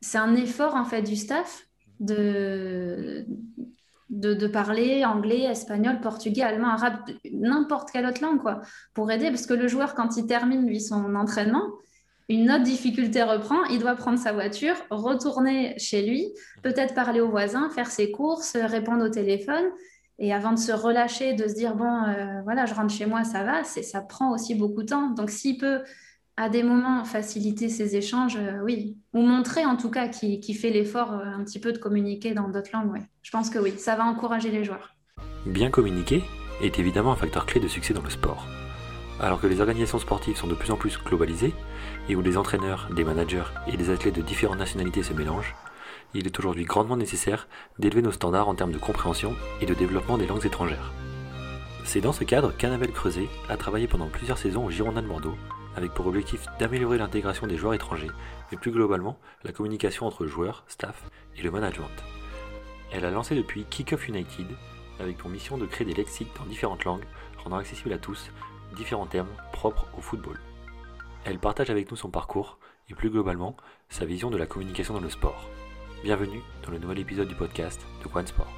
c'est un effort en fait du staff de, de, parler anglais, espagnol, portugais, allemand, arabe, n'importe quelle autre langue, quoi, pour aider. Parce que le joueur, quand il termine, lui, son entraînement, une autre difficulté reprend, il doit prendre sa voiture, retourner chez lui, peut-être parler aux voisins, faire ses courses, répondre au téléphone. Et avant de se relâcher, de se dire, bon, euh, voilà, je rentre chez moi, ça va, ça prend aussi beaucoup de temps. Donc, s'il peut à des moments faciliter ces échanges, euh, oui. Ou montrer en tout cas qui, fait l'effort euh, un petit peu de communiquer dans d'autres langues, ouais. Je pense que oui, ça va encourager les joueurs. Bien communiquer est évidemment un facteur clé de succès dans le sport. Alors que les organisations sportives sont de plus en plus globalisées, et où les entraîneurs, des managers et des athlètes de différentes nationalités se mélangent, il est aujourd'hui grandement nécessaire d'élever nos standards en termes de compréhension et de développement des langues étrangères. C'est dans ce cadre qu'Annabelle Creuset a travaillé pendant plusieurs saisons au Girondin de Bordeaux avec pour objectif d'améliorer l'intégration des joueurs étrangers, mais plus globalement la communication entre joueurs, staff et le management. Elle a lancé depuis Kickoff United, avec pour mission de créer des lexiques dans différentes langues, rendant accessibles à tous différents termes propres au football. Elle partage avec nous son parcours et plus globalement sa vision de la communication dans le sport. Bienvenue dans le nouvel épisode du podcast de One Sport.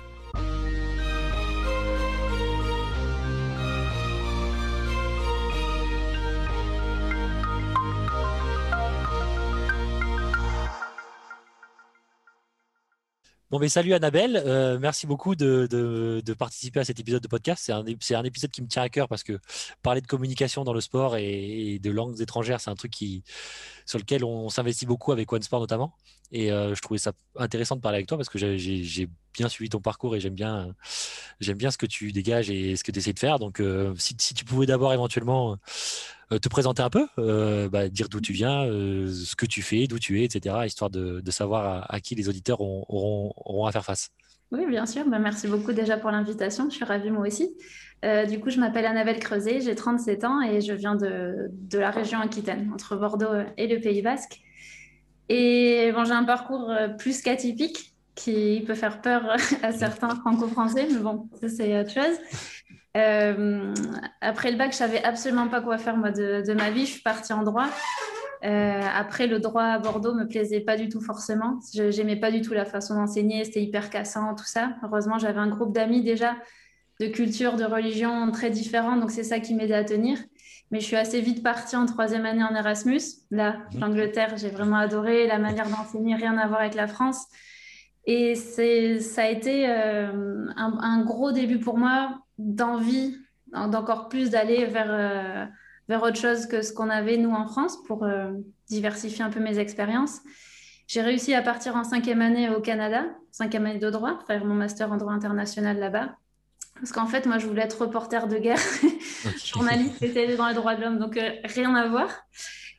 Bon, mais salut Annabelle, euh, merci beaucoup de, participer à cet épisode de podcast. C'est un, épisode qui me tient à cœur parce que parler de communication dans le sport et, de langues étrangères, c'est un truc qui, sur lequel on s'investit beaucoup avec OneSport notamment. Et euh, je trouvais ça intéressant de parler avec toi parce que j'ai bien suivi ton parcours et j'aime bien, ce que tu dégages et ce que tu essaies de faire. Donc, euh, si, si, tu pouvais d'abord éventuellement te présenter un peu, euh, bah, dire d'où tu viens, euh, ce que tu fais, d'où tu es, etc., histoire de, savoir à, qui les auditeurs auront, à faire face. Oui, bien sûr. Bah, merci beaucoup déjà pour l'invitation. Je suis ravie moi aussi. du coup, je m'appelle Annabelle Creuset, j'ai 37 ans et je viens de, la région Aquitaine, entre Bordeaux et le Pays Basque. Et bon, j'ai un parcours plus qu'atypique qui peut faire peur à certains franco-français, mais bon, ça c'est autre chose. Euh, après le bac, je savais absolument pas quoi faire moi de, ma vie. Je suis partie en droit. Euh, après, le droit à Bordeaux me plaisait pas du tout forcément. Je n'aimais pas du tout la façon d'enseigner. C'était hyper cassant, tout ça. Heureusement, j'avais un groupe d'amis déjà de culture, de religion très différents. Donc, c'est ça qui m'aidait à tenir. Mais je suis assez vite partie en troisième année en Erasmus. Là, mmh. l'Angleterre, j'ai vraiment adoré. La manière d'enseigner, rien à voir avec la France. Et ça a été euh, un, gros début pour moi d'envie d'encore plus d'aller vers, euh, vers autre chose que ce qu'on avait nous en France pour euh, diversifier un peu mes expériences. J'ai réussi à partir en cinquième année au Canada, cinquième année de droit, faire mon master en droit international là-bas. Parce qu'en fait, moi, je voulais être reporter de guerre, journaliste spécialisé dans les droits de l'homme, donc rien à voir.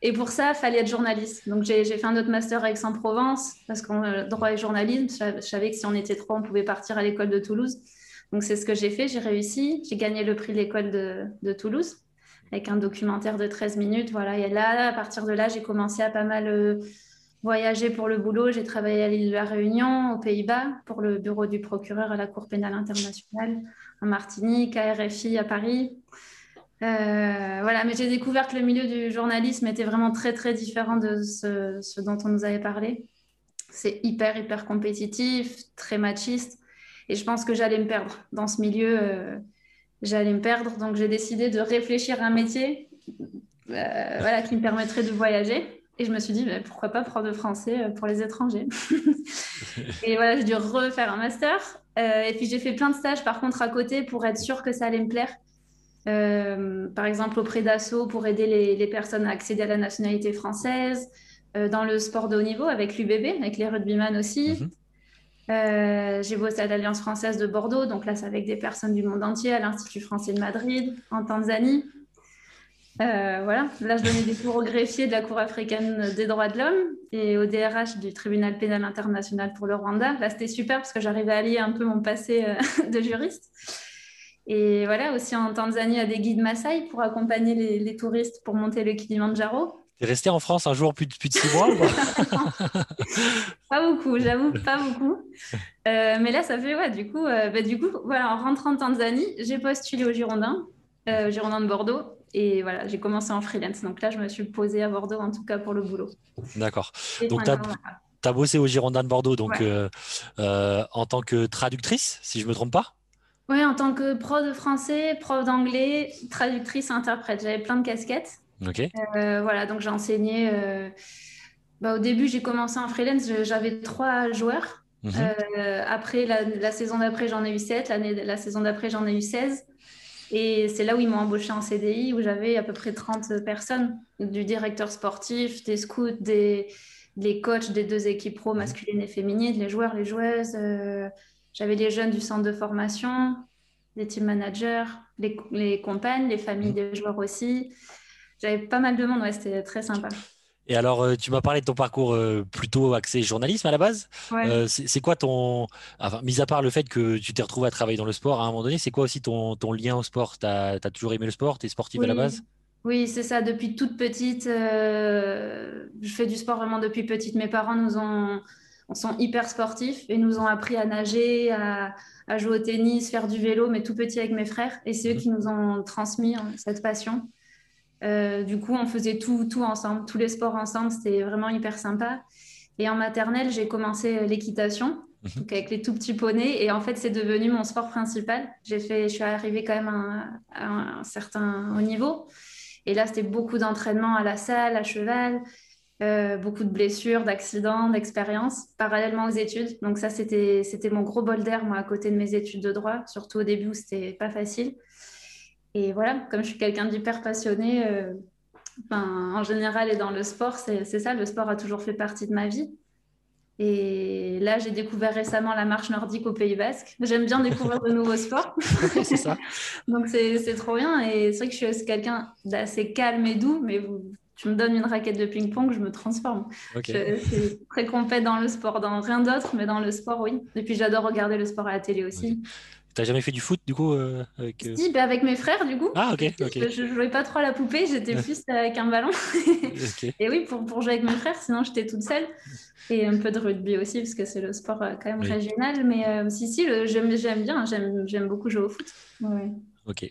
Et pour ça, il fallait être journaliste. Donc, j'ai fait un autre master à Aix-en-Provence, parce qu'en euh, droit et journalisme, je savais que si on était trois, on pouvait partir à l'école de Toulouse. Donc, c'est ce que j'ai fait. J'ai réussi. J'ai gagné le prix de l'école de, Toulouse avec un documentaire de 13 minutes. Voilà. Et là, à partir de là, j'ai commencé à pas mal euh, voyager pour le boulot. J'ai travaillé à l'île de la Réunion, aux Pays-Bas, pour le bureau du procureur à la Cour pénale internationale, en Martinique, à RFI à Paris. Euh, voilà, mais j'ai découvert que le milieu du journalisme était vraiment très très différent de ce, dont on nous avait parlé. C'est hyper hyper compétitif, très machiste, et je pense que j'allais me perdre dans ce milieu. Euh, j'allais me perdre, donc j'ai décidé de réfléchir à un métier, euh, voilà, qui me permettrait de voyager. Et je me suis dit, pourquoi pas prof de français pour les étrangers? Et voilà, j'ai dû refaire un master. et puis j'ai fait plein de stages par contre à côté pour être sûre que ça allait me plaire. Euh, par exemple auprès d'ASSO pour aider les, personnes à accéder à la nationalité française, euh, dans le sport de haut niveau avec l'UBB, avec les rugbyman aussi. Mhm. Euh, j'ai bossé à l'Alliance française de Bordeaux, donc là c'est avec des personnes du monde entier, à l'Institut français de Madrid, en Tanzanie. voilà, là je donnais des cours au greffier de la Cour africaine des droits de l'homme et au DRH du tribunal pénal international pour le Rwanda. Là c'était super parce que j'arrivais à allier un peu mon passé de juriste. Et voilà, aussi en Tanzanie, à des guides Maasai pour accompagner les, touristes pour monter le Kilimanjaro. Tu es resté en France un jour plus de, plus de six mois Pas beaucoup, j'avoue, pas beaucoup. Euh, mais là, ça fait, ouais, du coup, euh, bah, du coup voilà, en rentrant en Tanzanie, j'ai postulé au Girondin, euh, Girondin de Bordeaux. Et voilà, j'ai commencé en freelance. Donc là, je me suis posée à Bordeaux, en tout cas pour le boulot. D'accord. Donc, tu as, as bossé au Girondin de Bordeaux, donc en tant que traductrice, si je ne me trompe pas? Oui, en tant que prof de français, prof d'anglais, traductrice, interprète. J'avais plein de casquettes. Ok. Euh, voilà, donc j'ai enseigné. Euh, bah, au début, j'ai commencé en freelance, j'avais trois joueurs. Mhm. Euh, après, la, saison d'après, j'en ai eu sept. La saison d'après, j'en ai eu 16. Et c'est là où ils m'ont embauché en CDI, où j'avais à peu près 30 personnes, du directeur sportif, des scouts, des, des coachs des deux équipes pro mhm. masculines et féminines, les joueurs, les joueuses. J'avais les jeunes du centre de formation, les team managers, les, les compagnes, les familles mmh. des joueurs aussi. J'avais pas mal de monde, ouais, c'était très sympa. Et alors, euh, tu m'as parlé de ton parcours euh, plutôt axé journalisme à la base. Euh, c'est quoi ton. Enfin, mis à part le fait que tu t'es retrouvé à travailler dans le sport à un moment donné, c'est quoi aussi ton, ton, lien au sport? Tu as, toujours aimé le sport? Tu es sportive à la base? Oui, c'est ça. Depuis toute petite, je fais du sport vraiment depuis petite. Mes parents nous ont sont hyper sportifs et nous ont appris à nager, à, jouer au tennis, faire du vélo, mais tout petit avec mes frères. Et c'est eux mhm. qui nous ont transmis hein, cette passion. Euh, du coup, on faisait tout, tout ensemble, tous les sports ensemble. C'était vraiment hyper sympa. Et en maternelle, j'ai commencé l'équitation, mhm. avec les tout petits poneys. Et en fait, c'est devenu mon sport principal. J'ai fait, je suis arrivée quand même à, un certain haut niveau. Et là, c'était beaucoup d'entraînement à la salle, à cheval. Euh, beaucoup de blessures, d'accidents, d'expériences, parallèlement aux études. Donc ça, c'était mon gros bol d'air, moi, à côté de mes études de droit, surtout au début où c'était pas facile. Et voilà, comme je suis quelqu'un d'hyper passionné, euh, en général et dans le sport, c'est ça, le sport a toujours fait partie de ma vie. Et là, j'ai découvert récemment la marche nordique au Pays Basque. J'aime bien découvrir de nouveaux sports. c'est ça. Donc, c'est trop bien. Et c'est vrai que je suis quelqu'un d'assez calme et doux, mais vous, tu me donnes une raquette de ping-pong, je me transforme. Je suis très compète dans le sport, dans rien d'autre, mais dans le sport, oui. Et puis j'adore regarder le sport à la télé aussi. Tu T'as jamais fait du foot du coup euh, avec, euh... Si, bah, avec mes frères du coup. Ah ok. ok. Je, jouais pas trop à la poupée, j'étais plus avec un ballon. Et oui, pour, pour, jouer avec mes frères, sinon j'étais toute seule. Et un peu de rugby aussi, parce que c'est le sport euh, quand même régional. Mais euh, si, si, j'aime bien, j'aime beaucoup jouer au foot. Ouais. Ok.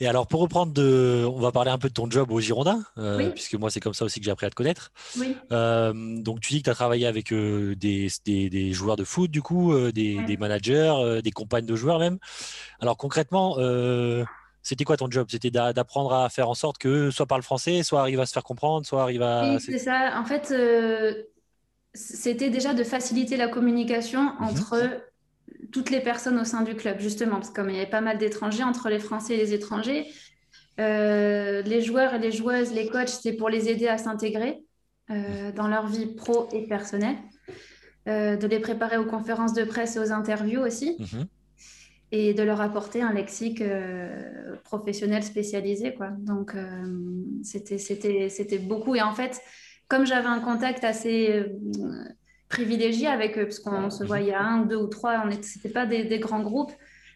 Et alors, pour reprendre, de, on va parler un peu de ton job au Girondin, euh, puisque moi, c'est comme ça aussi que j'ai appris à te connaître. Oui. Euh, donc, tu dis que tu as travaillé avec euh, des, des, joueurs de foot, du coup, des, des, managers, des compagnes de joueurs même. Alors, concrètement, c'était quoi ton job? C'était d'apprendre à faire en sorte que soit parle français, soit arrive à se faire comprendre, soit arrive à. Oui, c'est ça. En fait, c'était déjà de faciliter la communication mhm. entre toutes les personnes au sein du club, justement, parce que comme il y avait pas mal d'étrangers, entre les Français et les étrangers, euh, les joueurs et les joueuses, les coachs, c'était pour les aider à s'intégrer euh, dans leur vie pro et personnelle, euh, de les préparer aux conférences de presse et aux interviews aussi, mhm. et de leur apporter un lexique professionnel spécialisé. Quoi. Donc, c'était beaucoup. Et en fait, comme j'avais un contact assez privilégié avec eux, parce qu'on se voyait un, deux ou trois, ce n'était pas des, grands groupes.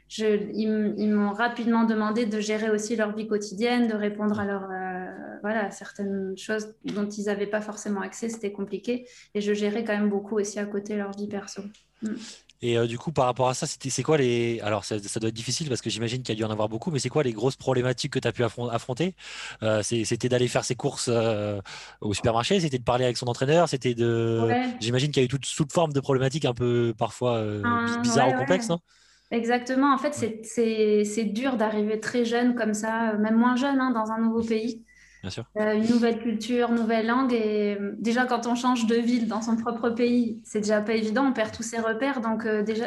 Je, ils, m'ont rapidement demandé de gérer aussi leur vie quotidienne, de répondre à leur, euh, voilà, certaines choses dont ils n'avaient pas forcément accès, c'était compliqué. Et je gérais quand même beaucoup aussi à côté leur vie perso. Mm. Et euh, du coup, par rapport à ça, c'est quoi les. Alors, ça, doit être difficile parce que j'imagine qu'il y a dû en avoir beaucoup, mais c'est quoi les grosses problématiques que tu as pu affronter? Euh, C'était d'aller faire ses courses euh, au supermarché C'était de parler avec son entraîneur C'était de. J'imagine qu'il y a eu toute, toute, forme de problématiques un peu parfois ah, bizarres ou complexes, non? Exactement. En fait, c'est dur d'arriver très jeune comme ça, même moins jeune, hein, dans un nouveau pays. Euh, une nouvelle culture, nouvelle langue. Et euh, déjà, quand on change de ville dans son propre pays, c'est déjà pas évident, on perd tous ses repères. Donc, euh, déjà,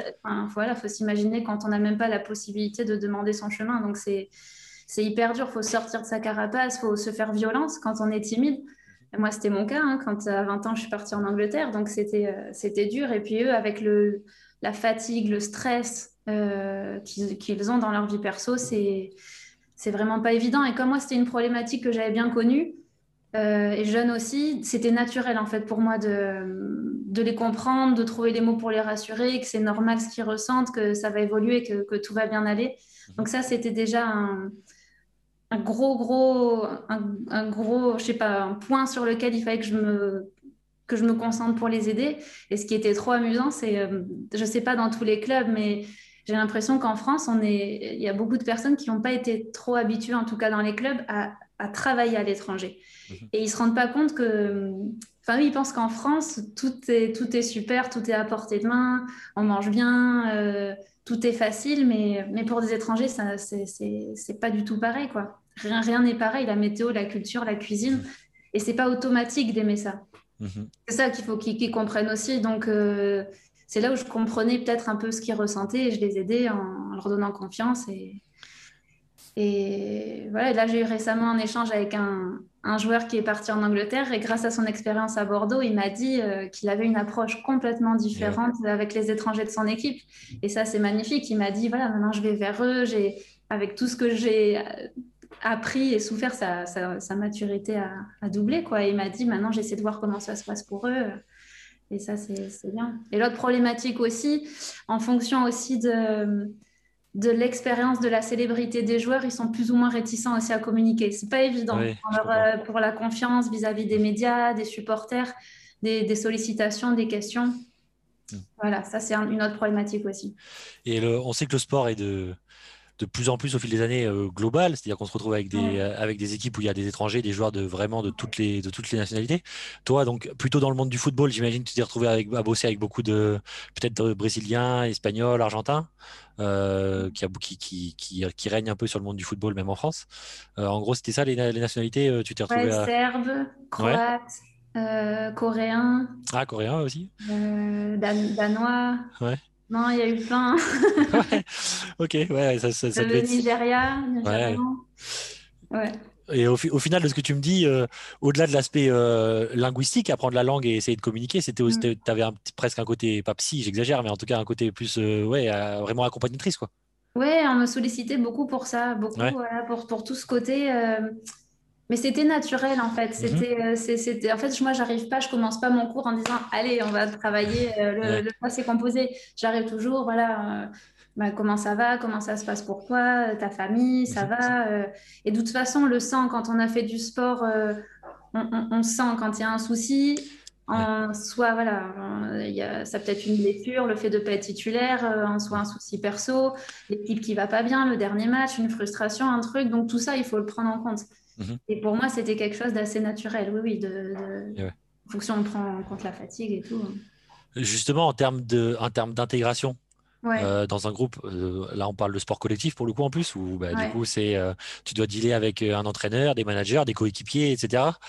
voilà, faut s'imaginer quand on n'a même pas la possibilité de demander son chemin. Donc, c'est hyper dur. faut sortir de sa carapace, faut se faire violence quand on est timide. moi, c'était mon cas. Hein, quand à 20 ans, je suis partie en Angleterre. Donc, c'était dur. Et puis, eux, avec le, la fatigue, le stress qu'ils ont dans leur vie perso, c'est c'est vraiment pas évident. Et comme moi, c'était une problématique que j'avais bien connue, euh, et jeune aussi, c'était naturel en fait pour moi de, de, les comprendre, de trouver les mots pour les rassurer, que c'est normal ce qu'ils ressentent, que ça va évoluer, que, que tout va bien aller. Mhm. Donc ça, c'était déjà un, un, gros, gros, un, gros, je sais pas, un point sur lequel il fallait que je me que je me concentre pour les aider. Et ce qui était trop amusant, c'est, euh, je sais pas dans tous les clubs, mais j'ai l'impression qu'en France, on est... il y a beaucoup de personnes qui n'ont pas été trop habituées, en tout cas dans les clubs, à à travailler à l'étranger. Mhm. Et ils ne se rendent pas compte que... Enfin oui, ils pensent qu'en France, tout est, tout est super, tout est à portée de main, on mange bien, euh, tout est facile, mais, mais pour des étrangers, ça, c'est, c'est, c'est pas du tout pareil, quoi. Rien, rien n'est pareil, la météo, la culture, la cuisine, Mhm. et c'est pas automatique d'aimer ça. Mhm. C'est ça qu'il faut qu'ils qu'ils comprennent aussi. Donc, euh, c'est là où je comprenais peut-être un peu ce qu'ils ressentaient et je les aidais en, leur donnant confiance. Et, et voilà, et là, j'ai eu récemment un échange avec un, un joueur qui est parti en Angleterre et grâce à son expérience à Bordeaux, il m'a dit euh, qu'il avait une approche complètement différente avec les étrangers de son équipe. Et ça, c'est magnifique. Il m'a dit, voilà, maintenant je vais vers eux, j'ai, avec tout ce que j'ai euh, appris et souffert, sa, sa, sa maturité a, a, doublé. Quoi. Et il m'a dit, maintenant j'essaie de voir comment ça se passe pour eux. Et ça, c'est, bien. Et l'autre problématique aussi, en fonction aussi de de l'expérience de la célébrité des joueurs, ils sont plus ou moins réticents aussi à communiquer. C'est pas évident Oui, pour, je leur, euh, pour la confiance vis-à-vis des médias, des supporters, des, des sollicitations, des questions. Mm. Voilà, ça c'est un- une autre problématique aussi. Et le- on sait que le sport est de, de plus en plus au fil des années euh, global, c'est-à-dire qu'on se retrouve avec des, Ouais. euh, avec des équipes où il y a des étrangers, des joueurs de vraiment de toutes les, de toutes les nationalités. Toi, donc plutôt dans le monde du football, j'imagine que tu t'es retrouvé avec, à bosser avec beaucoup de peut-être euh, brésiliens, espagnols, argentins, euh, qui, a- qui, qui, qui, règnent un peu sur le monde du football, même en France. Euh, en gros, c'était ça les, les nationalités, tu t'es retrouvé Ouais, à... Serbe, Croate, euh, Coréen, Ah, coréen aussi Dan- Danois. Ouais. Non, il y a eu plein. Ouais, ok, ouais, ça, ça, ça Le être... Nigeria, Nigérian. Ouais. Et au, fi- au final, de ce que tu me dis, euh, au-delà de l'aspect euh, linguistique, apprendre la langue et essayer de communiquer, c'était, Mm. tu avais un presque un côté, pas psy, j'exagère, mais en tout cas un côté plus, euh, ouais, vraiment accompagnatrice, quoi. Ouais, on me sollicitait beaucoup pour ça, beaucoup Ouais. voilà, pour, pour tout ce côté. Mais c'était naturel en fait. Mhm. C'était, euh, c'est- c'était... En fait, moi, j'arrive pas, je commence pas mon cours en disant, allez, on va travailler euh, le, Ouais. le passé composé. J'arrive toujours, voilà, euh, bah, comment ça va, comment ça se passe pour toi, euh, ta famille, ça va. euh. Et de toute façon, on le sent quand on a fait du sport, on, on- on sent quand il y a un souci. En soit, voilà, il y a, ça peut être une blessure, le fait de ne pas être titulaire, en soit un souci perso, l'équipe qui va pas bien, le dernier match, une frustration, un truc. Donc tout ça, il faut le prendre en compte. Mhm. Et pour moi, c'était quelque chose d'assez naturel, oui, oui, de, de- Et ouais. en fonction, on prend en compte la fatigue et tout. Justement, en termes de, en termes d'intégration Ouais, euh, dans un groupe, euh, là on parle de sport collectif pour le coup en plus, où bah, Ouais. du coup c'est, euh, tu dois dealer avec un entraîneur, des managers, des coéquipiers, etc.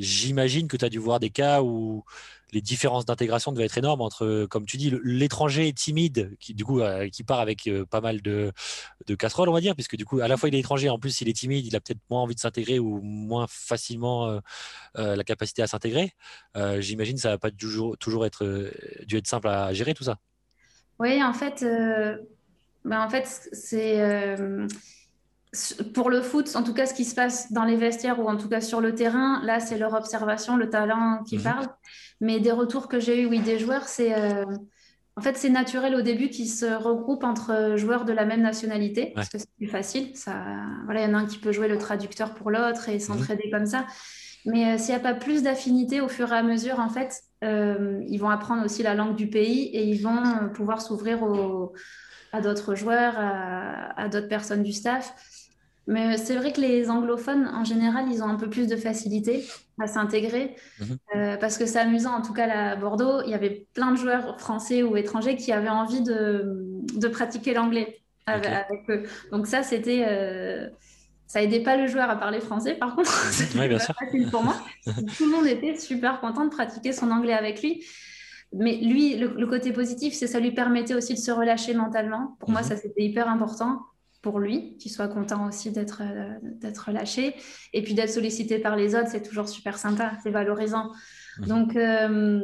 J'imagine que tu as dû voir des cas où les différences d'intégration devaient être énormes entre, comme tu dis, l'étranger timide, qui du coup euh, qui part avec euh, pas mal de, de casseroles, on va dire, puisque du coup à la fois il est étranger, en plus il est timide, il a peut-être moins envie de s'intégrer ou moins facilement euh, la capacité à s'intégrer. J'imagine que ça va pas toujours, toujours être, dû être simple à gérer tout ça. Oui, en fait, ben, en fait, c'est pour le foot, en tout cas, ce qui se passe dans les vestiaires ou en tout cas sur le terrain, là, c'est leur observation, le talent qui Mhm. parle. Mais des retours que j'ai eus, oui, des joueurs, c'est euh, en fait, c'est naturel au début qu'ils se regroupent entre joueurs de la même nationalité parce que c'est plus facile. Ça, voilà, il y en a un qui peut jouer le traducteur pour l'autre et s'entraider comme ça. Mais euh, s'il n'y a pas plus d'affinité au fur et à mesure, en fait, euh, ils vont apprendre aussi la langue du pays et ils vont euh, pouvoir s'ouvrir à d'autres joueurs, à, à d'autres personnes du staff. Mais c'est vrai que les anglophones, en général, ils ont un peu plus de facilité à s'intégrer Mhm. euh, parce que c'est amusant. En tout cas, là, à Bordeaux, il y avait plein de joueurs français ou étrangers qui avaient envie de, de pratiquer l'anglais avec, eux. Donc ça, c'était... euh, ça aidait pas le joueur à parler français, par contre. C'était Ouais, bien pas sûr. facile pour moi. Tout le monde était super content de pratiquer son anglais avec lui. Mais lui, le, le côté positif, c'est que ça lui permettait aussi de se relâcher mentalement. Pour moi, Mhm. ça, c'était hyper important pour lui, qu'il soit content aussi d'être euh, d'être relâché. Et puis d'être sollicité par les autres, c'est toujours super sympa, c'est valorisant. Mhm. Donc, euh,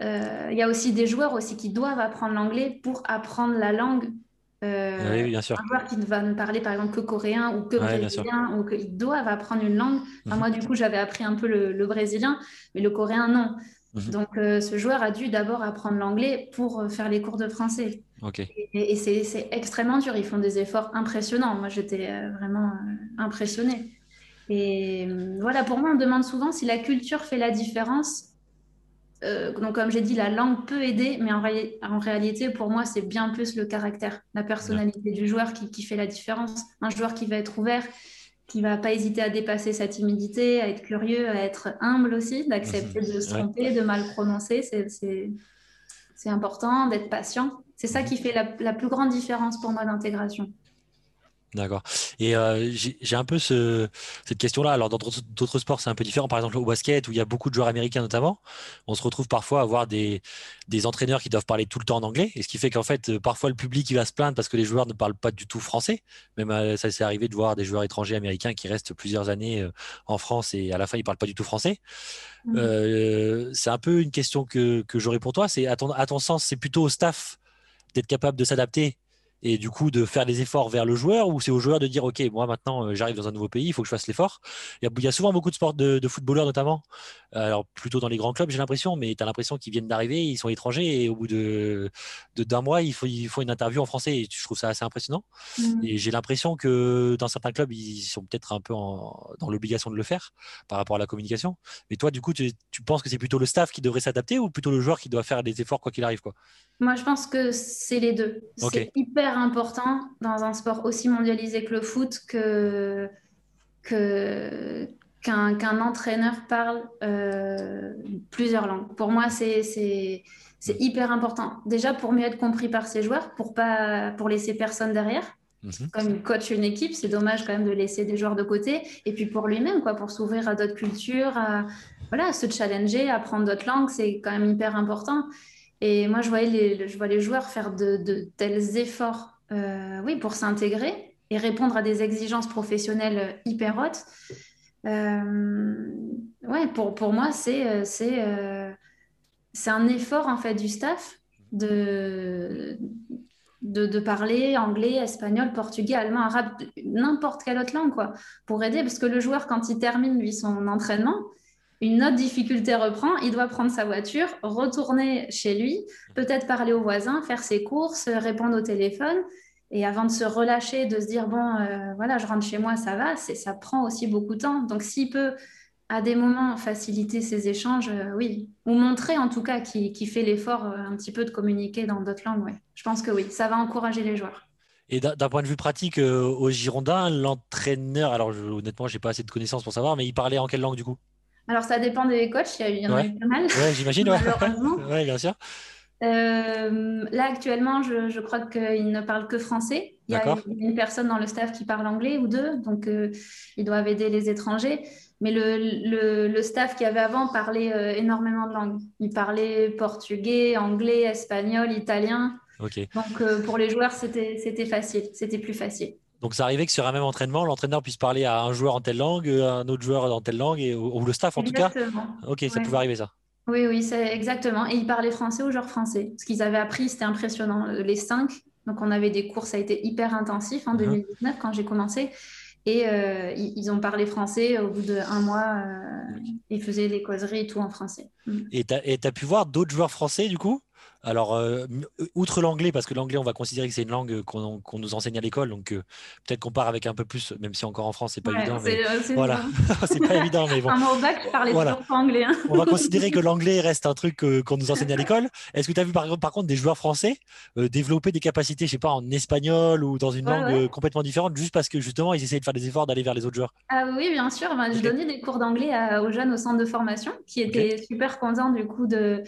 euh, il y a aussi des joueurs aussi qui doivent apprendre l'anglais pour apprendre la langue. Euh, Oui, bien sûr. un joueur qui ne va ne parler par exemple que coréen ou que Ouais, brésilien ou qu'ils doivent apprendre une langue. Enfin, Mhm. moi, du coup, j'avais appris un peu le, le brésilien, mais le coréen, non. Mhm. Donc, euh, ce joueur a dû d'abord apprendre l'anglais pour euh, faire les cours de français. Et, et c'est extrêmement dur. Ils font des efforts impressionnants. Moi, j'étais euh, vraiment impressionnée. Et voilà, pour moi, on me demande souvent si la culture fait la différence. Euh, donc, comme j'ai dit, la langue peut aider, mais en, ré- en réalité, pour moi, c'est bien plus le caractère, la personnalité du joueur qui, qui fait la différence. Un joueur qui va être ouvert, qui va pas hésiter à dépasser sa timidité, à être curieux, à être humble aussi, d'accepter de se tromper, de mal prononcer. C'est important d'être patient. C'est ça qui fait la, la plus grande différence pour moi d'intégration. D'accord. Et euh, j'ai un peu ce, cette question-là. Alors, dans d'autres sports, c'est un peu différent. Par exemple, au basket, où il y a beaucoup de joueurs américains notamment, on se retrouve parfois à avoir des, des entraîneurs qui doivent parler tout le temps en anglais. Et ce qui fait qu'en fait, euh, parfois, le public il va se plaindre parce que les joueurs ne parlent pas du tout français. Même euh, ça s'est arrivé de voir des joueurs étrangers américains qui restent plusieurs années en France et à la fin, ils ne parlent pas du tout français. Mmh. c'est un peu une question que, que j'aurais pour toi. C'est à ton, à ton sens, c'est plutôt au staff d'être capable de s'adapter et du coup de faire des efforts vers le joueur ou c'est au joueur de dire ok moi maintenant euh, j'arrive dans un nouveau pays il faut que je fasse l'effort. Il, y a souvent beaucoup de sports de, footballeurs notamment. Alors plutôt dans les grands clubs j'ai l'impression mais tu as l'impression qu'ils viennent d'arriver ils sont étrangers et au bout de d'un mois il faut, il faut une interview en français et je trouve ça assez impressionnant. Mmh. et j'ai l'impression que dans certains clubs ils sont peut-être un peu dans l'obligation de le faire par rapport à la communication. Mais toi du coup tu, penses que c'est plutôt le staff qui devrait s'adapter ou plutôt le joueur qui doit faire des efforts quoi qu'il arrive quoi? Moi je pense que c'est les deux. C'est hyper important dans un sport aussi mondialisé que le foot que qu'un entraîneur parle euh, plusieurs langues. Pour moi, c'est hyper important. Déjà pour mieux être compris par ses joueurs, pour pas pour laisser personne derrière. Mhm. Comme coach une équipe, c'est dommage quand même de laisser des joueurs de côté. Et puis pour lui-même, quoi, pour s'ouvrir à d'autres cultures, à voilà, se challenger, apprendre d'autres langues, c'est quand même hyper important. Et moi, je, vois les joueurs faire de, tels efforts euh, oui, pour s'intégrer et répondre à des exigences professionnelles hyper hautes. Euh, ouais, pour, moi, c'est euh, un effort en fait du staff de, de, de, parler anglais, espagnol, portugais, allemand, arabe, n'importe quelle autre langue, quoi, pour aider. Parce que le joueur, quand il termine, lui, son entraînement, une autre difficulté reprend, il doit prendre sa voiture, retourner chez lui, peut-être parler aux voisins, faire ses courses, répondre au téléphone. Et avant de se relâcher, de se dire, bon, euh, voilà, je rentre chez moi, ça va, ça prend aussi beaucoup de temps. Donc, s'il peut, à des moments, faciliter ces échanges, euh, oui. Ou montrer, en tout cas, qu'il fait l'effort euh, un petit peu de communiquer dans d'autres langues, oui. Je pense que oui, ça va encourager les joueurs. Et d'un point de vue pratique, au Girondin, l'entraîneur, alors honnêtement, je n'ai pas assez de connaissances pour savoir, mais il parlait en quelle langue du coup? Alors, ça dépend des coachs, il y, en a eu pas mal. Oui, j'imagine, ouais. bien sûr. Euh, là, actuellement, je, crois qu'il ne parle que français. Il y a une personne dans le staff qui parle anglais ou deux, donc euh, ils doivent aider les étrangers. Mais le, le, staff qui avait avant parlait euh, énormément de langues. Il parlait portugais, anglais, espagnol, italien. Donc pour les joueurs, c'était facile, c'était plus facile. Donc ça arrivait que sur un même entraînement, l'entraîneur puisse parler à un joueur en telle langue, à un autre joueur en telle langue, et, ou, le staff en tout cas. Ok, ça pouvait arriver ça. Oui, oui, c'est exactement. Et ils parlaient français aux joueurs français. Ce qu'ils avaient appris, c'était impressionnant. Les cinq, donc on avait des cours, ça a été hyper intensif en 2019 uh-huh. quand j'ai commencé. Et euh, ils, ont parlé français au bout d'un mois. Euh, ils faisaient les causeries et tout en français. Mm. Et tu as pu voir d'autres joueurs français du coup? Alors, euh, outre l'anglais, parce que l'anglais, on va considérer que c'est une langue qu'on nous enseigne à l'école, donc euh, peut-être qu'on part avec un peu plus, même si encore en France, c'est pas évident. Mais... voilà, c'est pas évident, mais bon. au bac, je parlais toujours anglais. Hein. on va considérer que l'anglais reste un truc euh, qu'on nous enseigne à l'école. Est-ce que tu as vu par, par, contre des joueurs français développer des capacités, je sais pas, en espagnol ou dans une langue complètement différente, juste parce que justement, ils essayaient de faire des efforts d'aller vers les autres joueurs? Ah oui, bien sûr. je donnais des cours d'anglais aux jeunes au centre de formation qui étaient super contents du coup de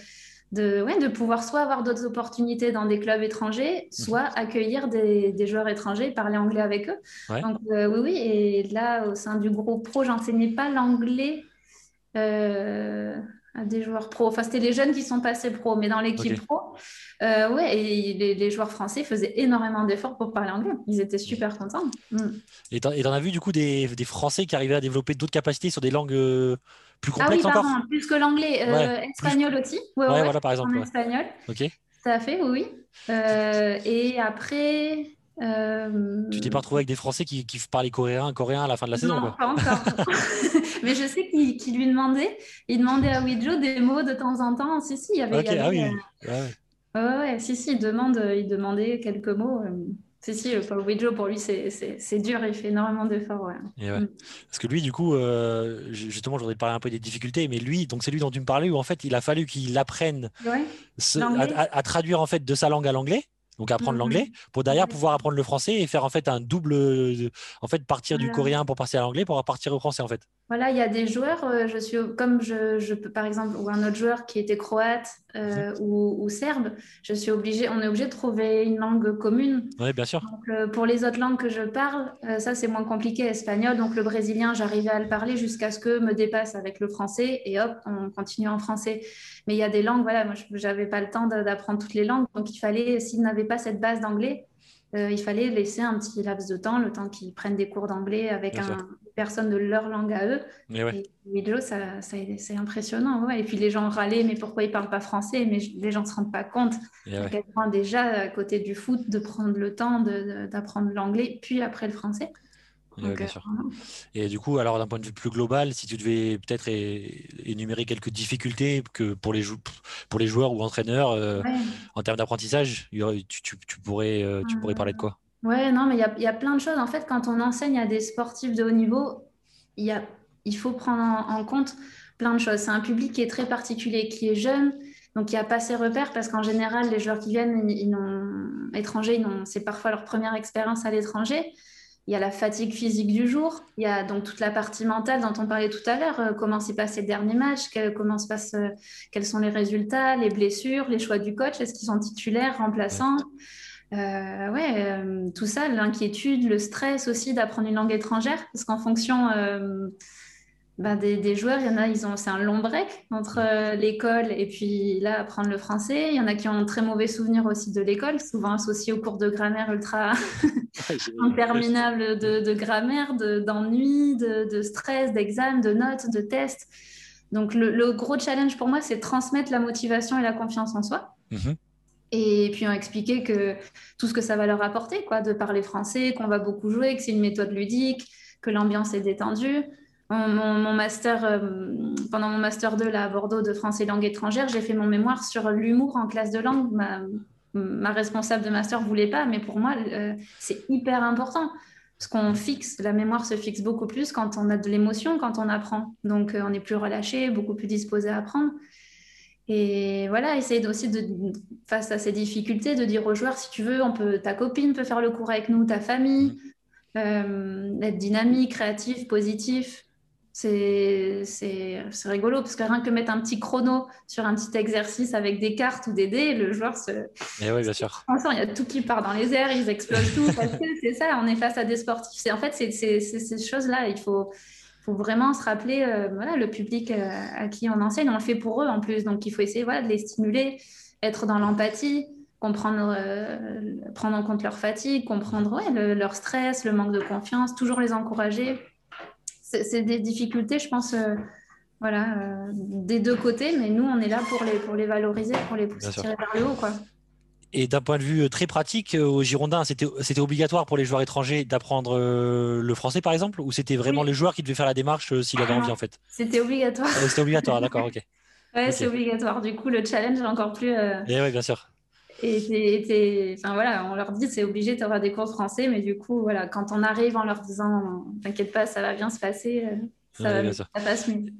de, ouais, de pouvoir soit avoir d'autres opportunités dans des clubs étrangers, mhm. soit accueillir des, des, joueurs étrangers, parler anglais avec eux. Donc euh, oui, oui, et là, au sein du groupe pro, j'enseignais pas l'anglais euh, à des joueurs pro. Enfin, c'était les jeunes qui sont passés pro, mais dans l'équipe pro, euh, ouais, et les, joueurs français faisaient énormément d'efforts pour parler anglais. Ils étaient super contents. Mm. Et tu en as vu du coup des, des, Français qui arrivaient à développer d'autres capacités sur des langues plus ah oui, pardon, plus que l'anglais. Euh, espagnol aussi. Ouais, voilà, par exemple. En espagnol. Ok. Tout à fait, oui. Euh, et après. Euh... Tu t'es pas retrouvé avec des Français qui, qui parlaient coréen, coréen à la fin de la saison quoi. pas encore. Mais je sais qu'il lui demandait, il demandait à Widjo des mots de temps en temps. Si, si, il y avait. Ok, ah oui. Ouais, ouais, si, si, il, demande, il demandait quelques mots. Euh, si, si, Paul Widjo, pour lui, c'est dur, il fait énormément d'efforts. Ouais. Mm. Parce que lui, du coup, euh, justement, je voudrais parler un peu des difficultés, mais lui, donc c'est lui dont tu me parlais, où en fait, il a fallu qu'il apprenne à, traduire en fait de sa langue à l'anglais, donc apprendre Mhm. l'anglais, pour derrière Ouais. pouvoir apprendre le français et faire en fait un double, en fait partir du Voilà. coréen pour passer à l'anglais pour partir au français en fait. Voilà, il y a des joueurs, euh, je suis comme je, je peux par exemple, ou un autre joueur qui était croate euh, ou, ou serbe, je suis obligée, on est obligé de trouver une langue commune. Oui, bien sûr. Donc, euh, pour les autres langues que je parle, euh, ça c'est moins compliqué. Espagnol, donc le brésilien, j'arrivais à le parler jusqu'à ce que me dépasse avec le français et hop, on continue en français. Mais il y a des langues, voilà, moi je n'avais pas le temps d'apprendre toutes les langues, donc il fallait, s'ils n'avaient pas cette base d'anglais, il fallait laisser un petit laps de temps, le temps qu'ils prennent des cours d'anglais avec Bien un, personne de leur langue à eux. Mais ouais. Et ça, ça- c'est impressionnant. ouais. Et puis les gens râlaient, mais pourquoi ils parlent pas français? Mais les gens ne se rendent pas compte Et ouais. quel point déjà, à côté du foot, de prendre le temps d'apprendre l'anglais, puis après le français. Et Donc, bien euh, sûr. Et du coup, alors d'un point de vue plus global, si tu devais peut-être énumérer quelques difficultés que pour les, jou- pour les joueurs ou entraîneurs euh, en termes d'apprentissage, tu, tu- tu pourrais, euh, tu pourrais parler de quoi? Ouais, non, mais il y a, y a plein de choses. En fait, quand on enseigne à des sportifs de haut niveau, y a, il faut prendre en, compte plein de choses. C'est un public qui est très particulier, qui est jeune, donc il n'y a pas ces repères parce qu'en général, les joueurs qui viennent ils, ils n'ont- étrangers, ils n'ont- c'est parfois leur première expérience à l'étranger. Il y a la fatigue physique du jour, il y a donc toute la partie mentale dont on parlait tout à l'heure, euh, comment s'est passé le dernier match, comment se passe, euh, quels sont les résultats, les blessures, les choix du coach, est-ce qu'ils sont titulaires, remplaçants? Euh, ouais, euh, tout ça, l'inquiétude, le stress aussi d'apprendre une langue étrangère, parce qu'en fonction euh, ben, des, des joueurs, il y en a, ils ont, c'est un long break entre l'école et puis là, apprendre le français. Il y en a qui ont un très mauvais souvenir aussi de l'école, souvent associé aux cours de grammaire ultra interminables de, de grammaire, de- d'ennui, de, de stress, d'examen, de notes, de tests. Donc le, le gros challenge pour moi, c'est de transmettre la motivation et la confiance en soi. Mhm. Et puis on expliquer que tout ce que ça va leur apporter, quoi, de parler français, qu'on va beaucoup jouer, que c'est une méthode ludique, que l'ambiance est détendue. Mon, master, euh, pendant mon master 2 là, à Bordeaux de français langue étrangère, j'ai fait mon mémoire sur l'humour en classe de langue. Ma, responsable de master voulait pas, mais pour moi, c'est hyper important. Parce qu'on fixe, la mémoire se fixe beaucoup plus quand on a de l'émotion, quand on apprend. Donc euh, on est plus relâché, beaucoup plus disposé à apprendre. Et voilà, essayer aussi de, face à ces difficultés, de dire aux joueurs, si tu veux, on peut, ta copine peut faire le cours avec nous, ta famille, euh, être dynamique, créatif, positif. C'est rigolo parce que rien que mettre un petit chrono sur un petit exercice avec des cartes ou des dés, le joueur se, Et oui, bien sûr. Il y a tout qui part dans les airs, ils explosent tout. C'est ça, on est face à des sportifs. En fait c'est ces choses-là. Il faut, faut vraiment se rappeler, euh, voilà, le public euh, à qui on enseigne, on le fait pour eux en plus. Donc il faut essayer, voilà, de les stimuler, être dans l'empathie, comprendre, euh, prendre en compte leur fatigue, comprendre ouais, le- leur stress, le manque de confiance, toujours les encourager. C'est des difficultés, je pense. voilà, des deux côtés, mais nous, on est là pour les, pour les valoriser, pour les pousser vers le haut, quoi. Et d'un point de vue euh, très pratique, euh, au Girondin, c'était obligatoire pour les joueurs étrangers d'apprendre euh, le français, par exemple, ou c'était vraiment Oui. les joueurs qui devaient faire la démarche s'il avait Ah. envie, en fait? C'était obligatoire. Euh, C'était obligatoire, d'accord, ok. Ouais, c'est obligatoire. Du coup, le challenge est encore plus. euh, Et oui, bien sûr. Enfin voilà, on leur dit c'est obligé, auras des cours de français, mais du coup, voilà, quand on arrive en leur disant t'inquiète pas, ça va bien se passer, ça, Ouais, va bien ça passe mieux.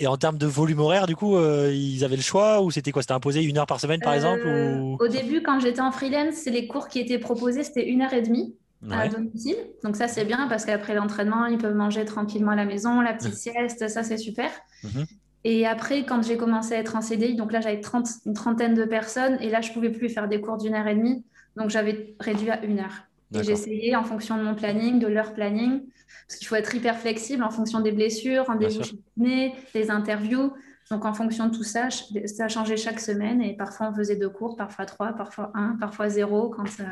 Et en termes de volume horaire, du coup, euh, ils avaient le choix ou c'était quoi? C'était imposé une heure par semaine, par exemple? Euh, Ou... Au début, quand j'étais en freelance, les cours qui étaient proposés, c'était une heure et demie à domicile. Donc ça, c'est bien parce qu'après l'entraînement, ils peuvent manger tranquillement à la maison, la petite sieste, ça, c'est super. Mhm. Et après, quand j'ai commencé à être en CDI, donc là, j'avais 30 une trentaine de personnes et là, je pouvais plus faire des cours d'une heure et demie. Donc j'avais réduit à une heure. Et j'essayais en fonction de mon planning, de leur planning, parce qu'il faut être hyper flexible en fonction des blessures, rendez-vous chez des interviews. Donc en fonction de tout ça, ça a changé chaque semaine et parfois on faisait deux cours, parfois trois, parfois un, parfois zéro quand, ça-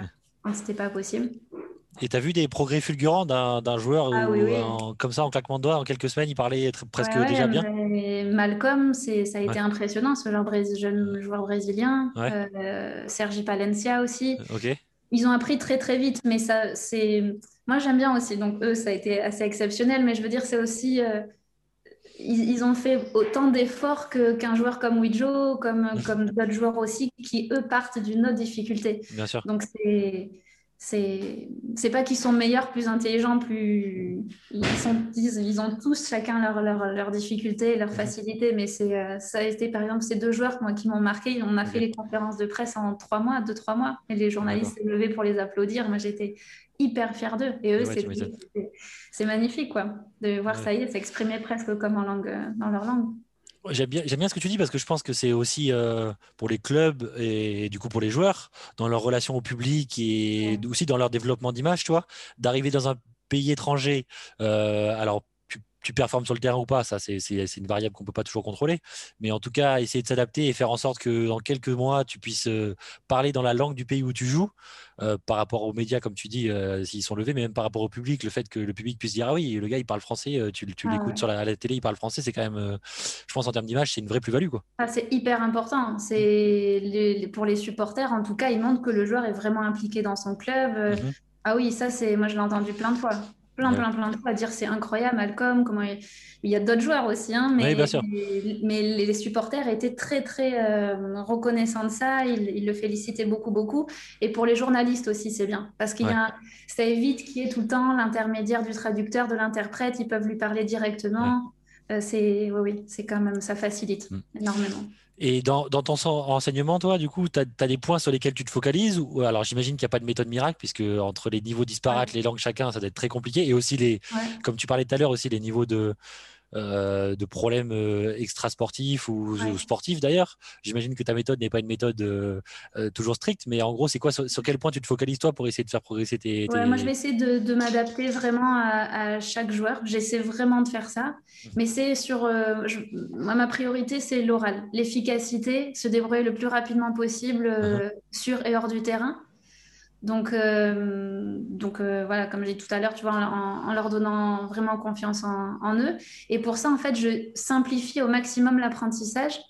quand c'était pas possible. Et tu as vu des progrès fulgurants d'un joueur Ah où, oui, oui. en- comme ça, en claquement de doigts, en quelques semaines, il parlait tr- presque Ouais, ouais, déjà bien? Malcolm, ça a été Ouais. impressionnant, ce genre jeune joueur brésilien. Euh, Sergi Palencia aussi. Ok. Ils ont appris très très vite, mais ça, c'est. Moi, j'aime bien aussi. Donc, eux, ça a été assez exceptionnel, mais je veux dire, c'est aussi. euh, Ils, ils ont fait autant d'efforts que, qu'un joueur comme Wijo, comme, comme d'autres joueurs aussi, qui eux partent d'une autre difficulté. Bien sûr. Donc, c'est. C'est c'est pas qu'ils sont meilleurs, plus intelligents, plus ils sont ils, ont tous chacun leurs leur, leur difficultés, leurs mhm. facilités, mais c'est euh, ça a été par exemple ces deux joueurs moi qui m'ont marqué, on a fait les conférences de presse en trois mois, deux trois mois, et les journalistes s'est levé pour les applaudir. Moi j'étais hyper fière d'eux. Et eux c'est magnifique quoi de voir ça y est s'exprimer presque comme en langue dans leur langue. J'aime bien, bien, ce que tu dis parce que je pense que c'est aussi euh, pour les clubs et, du coup pour les joueurs, dans leur relation au public et aussi dans leur développement d'image, tu vois, d'arriver dans un pays étranger. Euh, alors tu performes sur le terrain ou pas, ça c'est une variable qu'on peut pas toujours contrôler. Mais en tout cas, essayer de s'adapter et faire en sorte que dans quelques mois, tu puisses euh, parler dans la langue du pays où tu joues, euh, par rapport aux médias, comme tu dis, euh, s'ils sont levés, mais même par rapport au public, le fait que le public puisse dire ah oui, le gars il parle français, tu, tu ah l'écoutes sur la, télé, il parle français, c'est quand même, je pense en termes d'image, c'est une vraie plus-value quoi. Ah, c'est hyper important. C'est pour les supporters, en tout cas, ils montrent que le joueur est vraiment impliqué dans son club. Mm-hmm. Ah oui, ça c'est, moi je l'ai entendu plein de fois plein, plein, plein de fois à dire c'est incroyable, Malcolm, comment il... il... y a d'autres joueurs aussi, hein, mais, mais les supporters étaient très, très euh, reconnaissants de ça, ils, le félicitaient beaucoup, beaucoup. Et pour les journalistes aussi, c'est bien, parce qu'il y a, ça évite qu'il y ait tout le temps l'intermédiaire du traducteur, de l'interprète, ils peuvent lui parler directement. Euh, c'est oui, oui, c'est quand même, ça facilite mm. énormément. Et dans, ton renseignement, toi, du coup, tu as, des points sur lesquels tu te focalises ou, Alors, j'imagine qu'il n'y a pas de méthode miracle, puisque entre les niveaux disparates, les langues chacun, ça doit être très compliqué. Et aussi, les, comme tu parlais tout à l'heure, aussi les niveaux de, de problèmes euh, extrasportifs ou, sportifs d'ailleurs. J'imagine que ta méthode n'est pas une méthode euh, toujours stricte, mais en gros, c'est quoi sur, quel point tu te focalises toi pour essayer de faire progresser tes. moi, je vais essayer de, m'adapter vraiment à, chaque joueur. J'essaie vraiment de faire ça, mmh. mais c'est sur. moi, ma priorité, c'est l'oral, l'efficacité, se débrouiller le plus rapidement possible mmh sur et hors du terrain. Donc, euh, donc euh, voilà, comme j'ai dit tout à l'heure, tu vois, en, leur donnant vraiment confiance en, eux. Et pour ça, en fait, je simplifie au maximum l'apprentissage.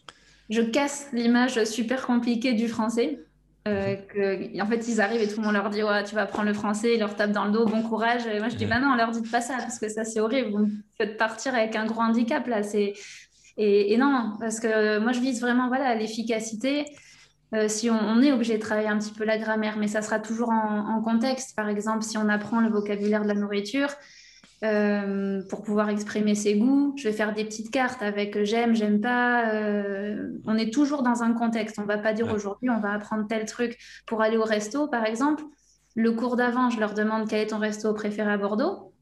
Je casse l'image super compliquée du français. Euh, que, en fait, ils arrivent et tout le monde leur dit ouais, Tu vas apprendre le français, ils leur tapent dans le dos, bon courage. Et moi, je dis Bah non, on leur dit pas ça, parce que ça, c'est horrible. Vous me faites partir avec un gros handicap là. Et, et non, parce que moi, je vise vraiment voilà, l'efficacité. Euh, si on, est obligé de travailler un petit peu la grammaire, mais ça sera toujours en, contexte. Par exemple, si on apprend le vocabulaire de la nourriture, euh, pour pouvoir exprimer ses goûts, je vais faire des petites cartes avec j'aime, j'aime pas. Euh, on est toujours dans un contexte. On va pas dire aujourd'hui on va apprendre tel truc pour aller au resto, par exemple. Le cours d'avant, je leur demande quel est ton resto préféré à Bordeaux.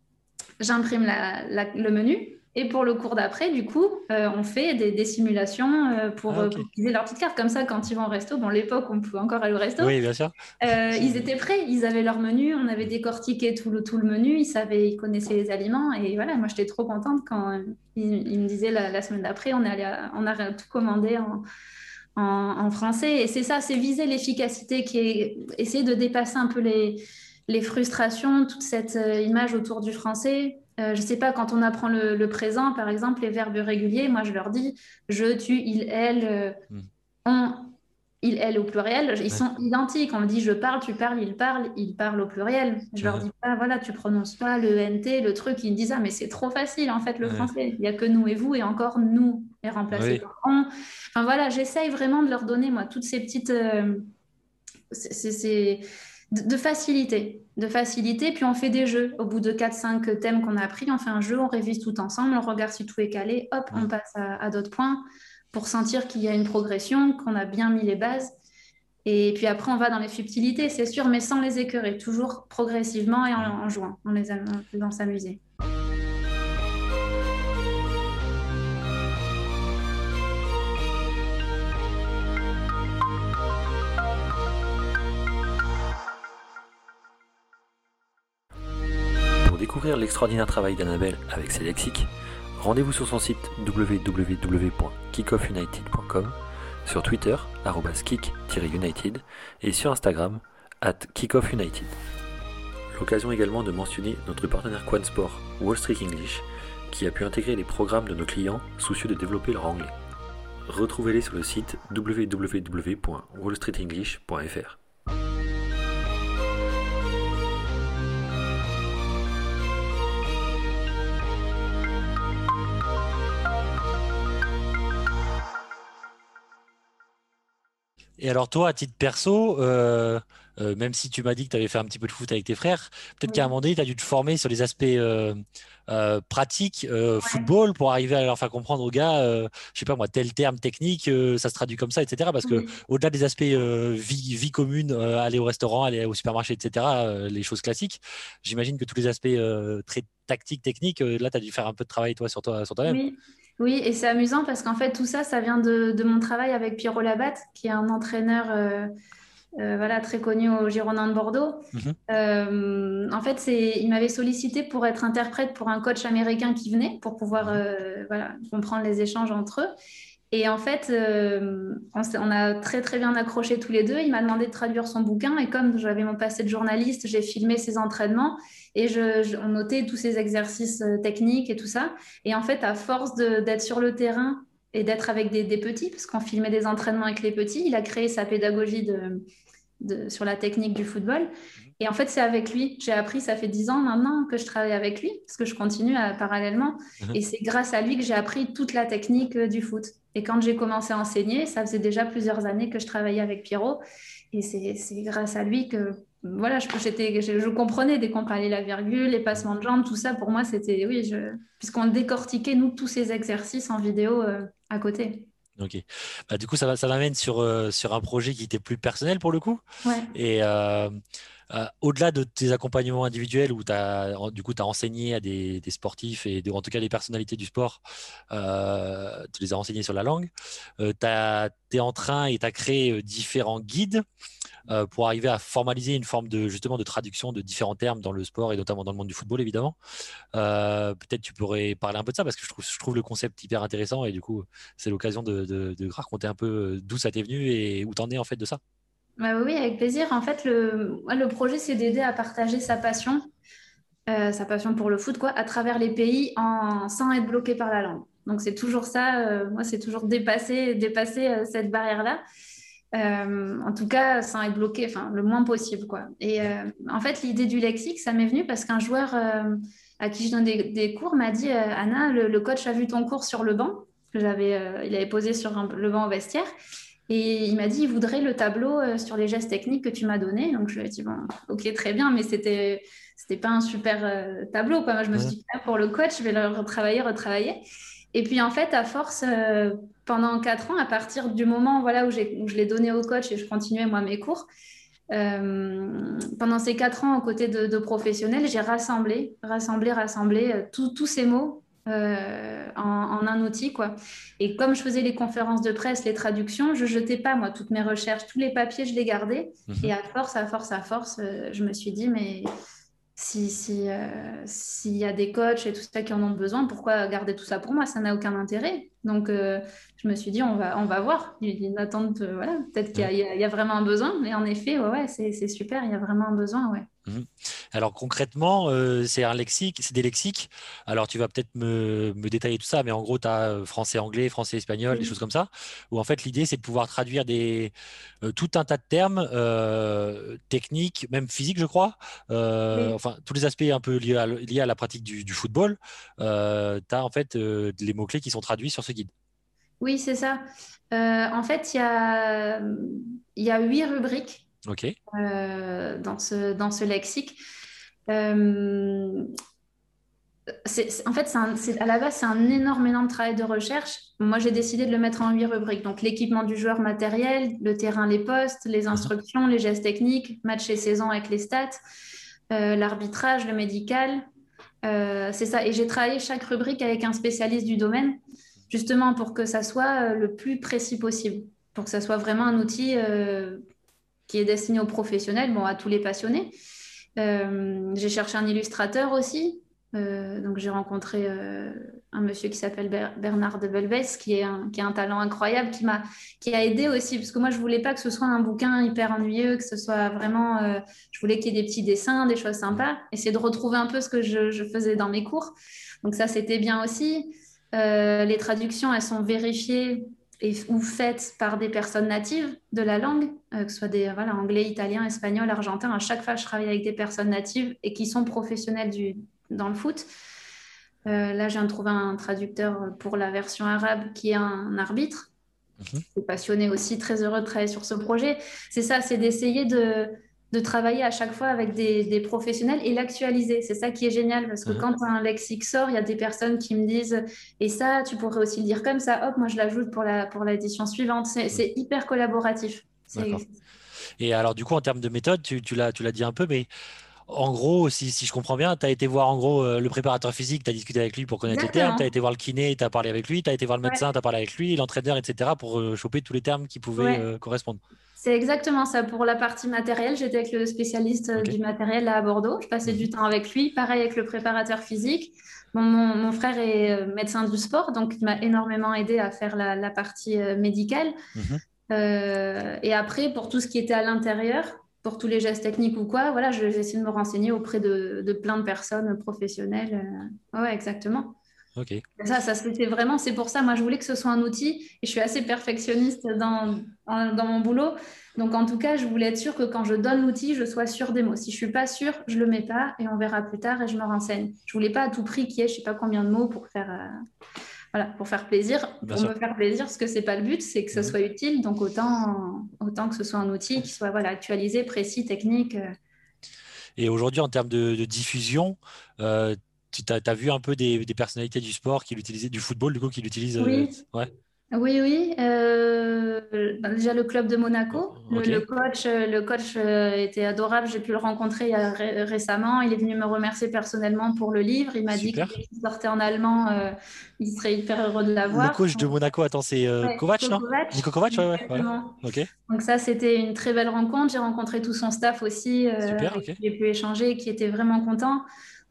J'imprime le menu et pour le cours d'après, du coup, euh, on fait des, simulations euh, pour, ah, utiliser leur petite carte. Comme ça, quand ils vont au resto, bon, l'époque, on pouvait encore aller au resto. Oui, bien sûr. Euh, ils étaient prêts, ils avaient leur menu, on avait décortiqué tout le, tout le menu, ils savaient, ils connaissaient les aliments. Et voilà, moi, j'étais trop contente quand ils, me disaient la, semaine d'après, on, on a tout commandé en, en, français. Et c'est ça, c'est viser l'efficacité, qui est essayer de dépasser un peu les, les frustrations, toute cette image autour du français euh, je ne sais pas, quand on apprend le, présent, par exemple, les verbes réguliers, moi je leur dis je, tu, il, elle, euh, hmm. on, il, elle au pluriel, ils sont identiques. On me dit je parle, tu parles, il parle, il parle au pluriel. Je leur dis pas, voilà, tu prononces pas le NT, le truc. Ils me disent ah, mais c'est trop facile en fait le français. Il n'y a que nous et vous, et encore nous est remplacé par on. Enfin voilà, j'essaye vraiment de leur donner, moi, toutes ces petites. Euh, c'est de, facilité. De facilité, puis on fait des jeux. Au bout de 4-5 thèmes qu'on a appris, on fait un jeu, on révise tout ensemble, on regarde si tout est calé, hop, on passe à, d'autres points pour sentir qu'il y a une progression, qu'on a bien mis les bases. Et puis après, on va dans les subtilités, c'est sûr, mais sans les écœurer, toujours progressivement et en, jouant, en les en s'amuser. L'extraordinaire travail d'Annabelle avec ses lexiques, rendez-vous sur son site www.kickoffunited.com, sur Twitter, kick-united, et sur Instagram, at kickoffunited. L'occasion également de mentionner notre partenaire Quansport, Wall Street English, qui a pu intégrer les programmes de nos clients soucieux de développer leur anglais. Retrouvez-les sur le site www.wallstreetenglish.fr. Et alors toi, à titre perso, euh, euh, même si tu m'as dit que tu avais fait un petit peu de foot avec tes frères, peut-être qu'à un moment donné, tu as dû te former sur les aspects euh, pratiques football pour arriver à leur faire comprendre aux gars, je sais pas moi, tel terme technique, ça se traduit comme ça, etc. Parce que au-delà des aspects vie, vie, commune, aller au restaurant, aller au supermarché, etc., les choses classiques, j'imagine que tous les aspects très tactiques, techniques, là, tu as dû faire un peu de travail toi sur toi, sur toi-même. Oui. Oui, et c'est amusant parce qu'en fait, tout ça, ça vient de, mon travail avec Pierrot Labatte, qui est un entraîneur euh, euh, voilà, très connu au Girondin de Bordeaux. Mhm. Euh, en fait, il m'avait sollicité pour être interprète pour un coach américain qui venait, pour pouvoir mhm. voilà, comprendre les échanges entre eux. Et en fait, on, on, a très très bien accroché tous les deux. Il m'a demandé de traduire son bouquin et comme j'avais mon passé de journaliste, j'ai filmé ses entraînements et je, on notait tous ces exercices euh, techniques et tout ça. Et en fait, à force d'être sur le terrain et d'être avec des, petits, parce qu'on filmait des entraînements avec les petits, il a créé sa pédagogie de, sur la technique du football. Mhm. Et en fait, c'est avec lui. J'ai appris, ça fait dix ans maintenant que je travaille avec lui, parce que je continue parallèlement. Mhm. Et c'est grâce à lui que j'ai appris toute la technique euh, du foot. Et quand j'ai commencé à enseigner, ça faisait déjà plusieurs années que je travaillais avec Pierrot. Et c'est grâce à lui que voilà, je, je, comprenais dès qu'on parlait la virgule, les passements de jambes, tout ça. Pour moi, c'était, oui, puisqu'on décortiquait, nous, tous ces exercices en vidéo euh, à côté. Ok. Bah, du coup, ça, ça m'amène sur, euh, sur un projet qui était plus personnel pour le coup. Ouais. Et euh, au-delà de tes accompagnements individuels où as, du coup, tu as enseigné à des, sportifs et en tout cas des personnalités du sport, tu les as enseignés sur la langue, tu es en train et tu as créé différents guides euh, pour arriver à formaliser une forme de justement de traduction de différents termes dans le sport et notamment dans le monde du football évidemment. Euh, peut-être tu pourrais parler un peu de ça parce que je trouve, le concept hyper intéressant et du coup c'est l'occasion de, de, raconter un peu euh, d'où ça t'est venu et où t'en es en fait de ça. Bah oui, avec plaisir. En fait, le, projet, c'est d'aider à partager sa passion, sa passion pour le foot, quoi, à travers les pays sans être bloqué par la langue. Donc, c'est toujours ça. moi, c'est toujours dépasser, dépasser cette barrière-là. Euh, en tout cas, sans être bloqué, enfin, le moins possible. Quoi. Et euh, en fait, l'idée du lexique, ça m'est venu parce qu'un joueur euh, à qui je donne des, cours m'a dit Anna, le, coach a vu ton cours sur le banc, que j'avais, il avait posé sur le banc au vestiaire. Et il m'a dit, il voudrait le tableau sur les gestes techniques que tu m'as donné. Donc je lui ai dit, bon, ok, très bien, mais c'était, c'était pas un super tableau. Quoi. Moi, je me suis dit, pour le coach, je vais le retravailler, retravailler. Et puis en fait, à force, euh, pendant quatre ans, à partir du moment voilà, où, je l'ai donné au coach et je continuais moi mes cours, euh, pendant ces quatre ans aux côtés de, professionnels, j'ai rassemblé, rassemblé, rassemblé euh, tous ces mots en, un outil. Quoi. Et comme je faisais les conférences de presse, les traductions, je jetais pas moi toutes mes recherches, tous les papiers, je les gardais. Mhm. Et à force, à force, à force, je me suis dit, mais si s'il si, y a des coachs et tout ça qui en ont besoin, pourquoi garder tout ça pour moi? Ça n'a aucun intérêt. Donc, euh, je me suis dit, on va, on va voir. Une attente, euh, voilà, peut-être qu'il y, y, a vraiment un besoin. Mais en effet, ouais, ouais c'est super, il y a vraiment un besoin, ouais. Mhm. Alors concrètement, euh, c'est un lexique, c'est des lexiques. Alors tu vas peut-être me, détailler tout ça, mais en gros, tu as euh, français-anglais, français-espagnol, des choses comme ça, où en fait l'idée c'est de pouvoir traduire des, euh, tout un tas de termes techniques, même physiques, je crois, enfin tous les aspects un peu liés à, liés à la pratique du, football. tu as en fait les mots-clés qui sont traduits sur ce guide. Oui, c'est ça. en fait, il y a, y a huit rubriques Ok. Euh, dans, ce, dans ce lexique. Euh, en fait, c'est à la base, c'est un énorme, énorme travail de recherche. Moi, j'ai décidé de le mettre en huit rubriques. Donc, l'équipement du joueur matériel, le terrain, les postes, les instructions, les gestes techniques, match et saison avec les stats, euh, l'arbitrage, le médical. c'est ça. Et j'ai travaillé chaque rubrique avec un spécialiste du domaine, justement pour que ça soit le plus précis possible, pour que ça soit vraiment un outil qui est destiné aux professionnels, bon, à tous les passionnés. Euh, j'ai cherché un illustrateur aussi. Euh, donc j'ai rencontré euh, un monsieur qui s'appelle Bernard de Belbès, qui est un, qui a un talent incroyable, qui m'a a aidé aussi, parce que moi je voulais pas que ce soit un bouquin hyper ennuyeux, que ce soit vraiment, je voulais qu'il y ait des petits dessins, des choses sympas, essayer de retrouver un peu ce que je faisais dans mes cours. Donc ça c'était bien aussi. les traductions, elles sont vérifiées ou faites par des personnes natives de la langue, euh, que ce soit des voilà, anglais, italien, espagnol, argentin. À chaque fois, je travaille avec des personnes natives et qui sont professionnelles du, dans le foot. Euh, là, je viens de trouver un traducteur pour la version arabe qui est un arbitre. mhm. passionné aussi, très heureux de travailler sur ce projet. C'est ça, c'est d'essayer de, de travailler à chaque fois avec des, professionnels et l'actualiser. C'est ça qui est génial parce que mhm. quand un lexique sort, il y a des personnes qui me disent et ça, tu pourrais aussi le dire comme ça, hop, moi je l'ajoute pour la pour l'édition suivante. C'est hyper collaboratif. Et alors du coup, en termes de méthode, tu, tu l'as dit un peu, mais en gros, si, si, je comprends bien, tu as été voir en gros euh, le préparateur physique, tu as discuté avec lui pour connaître les termes, tu as été voir le kiné, tu as parlé avec lui, tu as été voir le médecin, tu as parlé avec lui, l'entraîneur, etc. pour euh, choper tous les termes qui pouvaient euh, correspondre. C'est exactement ça. Pour la partie matérielle, j'étais avec le spécialiste du matériel à Bordeaux. Je passais du mhm. temps avec lui. Pareil avec le préparateur physique. mon, frère est médecin du sport, donc il m'a énormément aidé à faire la, partie médicale. Mhm. et après, pour tout ce qui était à l'intérieur, pour tous les gestes techniques ou quoi, voilà, j'essaie de me renseigner auprès de, plein de personnes professionnelles. Euh, ouais, exactement. Ok. Ça, ça se vraiment. C'est pour ça, moi, je voulais que ce soit un outil et je suis assez perfectionniste dans, dans mon boulot. Donc, en tout cas, je voulais être sûre que quand je donne l'outil, je sois sûre des mots. Si je suis pas sûre, je le mets pas et on verra plus tard et je me renseigne. Je voulais pas à tout prix qu'il y ait je sais pas combien de mots pour faire. Euh, voilà, pour faire plaisir, pour me faire plaisir, parce que c'est pas le but, c'est que ce mhm. soit utile. Donc autant, autant que ce soit un outil qui soit voilà, actualisé, précis, technique. Euh. Et aujourd'hui, en termes de, diffusion, euh, tu as, vu un peu des, personnalités du sport qui l'utilisaient, du football, du coup, qui l'utilisent oui. Euh, ouais. Oui, oui. Euh, déjà, le club de Monaco. Le, coach, euh, le coach était adorable. J'ai pu le rencontrer récemment. Il est venu me remercier personnellement pour le livre. Il m'a dit qu'il sortait en allemand. il serait hyper heureux de l'avoir. Le coach de Monaco, attends, c'est Kovac, non Nico Kovac, ouais, ouais. Donc, ça, c'était une très belle rencontre. J'ai rencontré tout son staff aussi. Super, J'ai pu échanger, qui était vraiment content.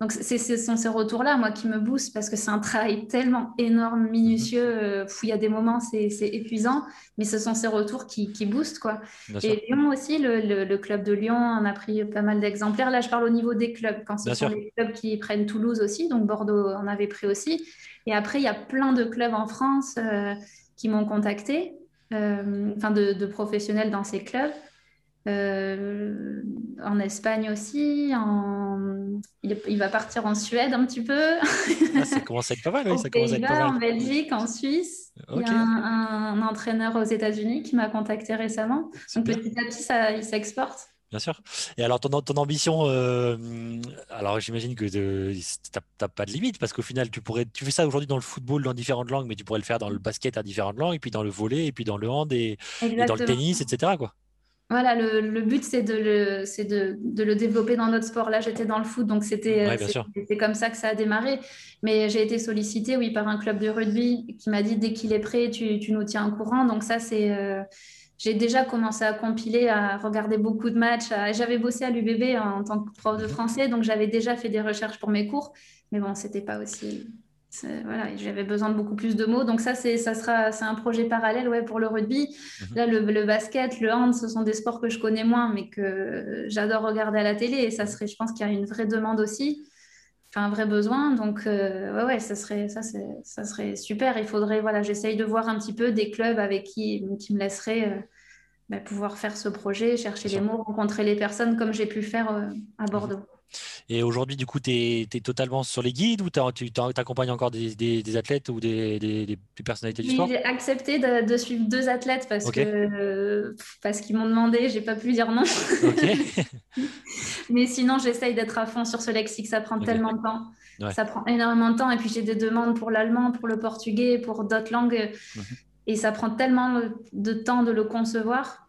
Donc, ce sont ces retours-là, moi, qui me boostent parce que c'est un travail tellement énorme, minutieux. Euh, il y a des moments, c'est épuisant, mais ce sont ces retours qui, boostent, quoi. et Lyon aussi, le, club de Lyon en a pris pas mal d'exemplaires. Là, je parle au niveau des clubs, quand ce sont les clubs qui prennent Toulouse aussi, donc Bordeaux en avait pris aussi. Et après, il y a plein de clubs en France euh, qui m'ont contacté, euh, enfin, de professionnels dans ces clubs. Euh, en Espagne aussi, en... il, va partir en Suède un petit peu. Ah, ça commence à être pas mal, oui, ça commence à être pas mal. En Belgique, en Suisse. Il y a un, entraîneur aux États-Unis qui m'a contacté récemment. Donc petit à petit, ça, il s'exporte. Bien sûr. Et alors, ton, ton ambition, euh, alors j'imagine que tu n'as pas de limite parce qu'au final, tu pourrais, tu fais ça aujourd'hui dans le football dans différentes langues, mais tu pourrais le faire dans le basket à différentes langues, et puis dans le volet, et puis dans le hand, et, et dans le tennis, etc. Quoi. Voilà, le, but, c'est de, le, de, de, le développer dans notre sport. Là, j'étais dans le foot, donc c'était ouais, comme ça que ça a démarré. Mais j'ai été sollicitée, oui, par un club de rugby qui m'a dit dès qu'il est prêt, tu, tu, nous tiens au courant. Donc ça, c'est... Euh, j'ai déjà commencé à compiler, à regarder beaucoup de matchs. J'avais bossé à l'UBB en tant que prof de français, donc j'avais déjà fait des recherches pour mes cours. Mais bon, c'était pas aussi voilà, j'avais besoin de beaucoup plus de mots. Donc ça, c'est ça sera, c'est un projet parallèle, ouais, pour le rugby. Mhm. Là, le, basket, le hand, ce sont des sports que je connais moins, mais que j'adore regarder à la télé. Et ça serait, je pense qu'il y a une vraie demande aussi, enfin un vrai besoin. Donc euh, ouais, ouais, ça serait, ça, ça serait super. Il faudrait, voilà, j'essaye de voir un petit peu des clubs avec qui, qui me laisseraient euh, bah, pouvoir faire ce projet, chercher les mots, rencontrer les personnes comme j'ai pu faire euh, à Bordeaux. Et aujourd'hui, du coup, tu es, totalement sur les guides ou tu accompagnes encore des, athlètes ou des, personnalités du sport? J'ai accepté de, suivre deux athlètes parce que parce qu'ils m'ont demandé, j'ai pas pu dire non. Mais sinon, j'essaye d'être à fond sur ce lexique, ça prend tellement de temps. Ça prend énormément de temps. Et puis, j'ai des demandes pour l'allemand, pour le portugais, pour d'autres langues. Mhm. Et ça prend tellement de temps de le concevoir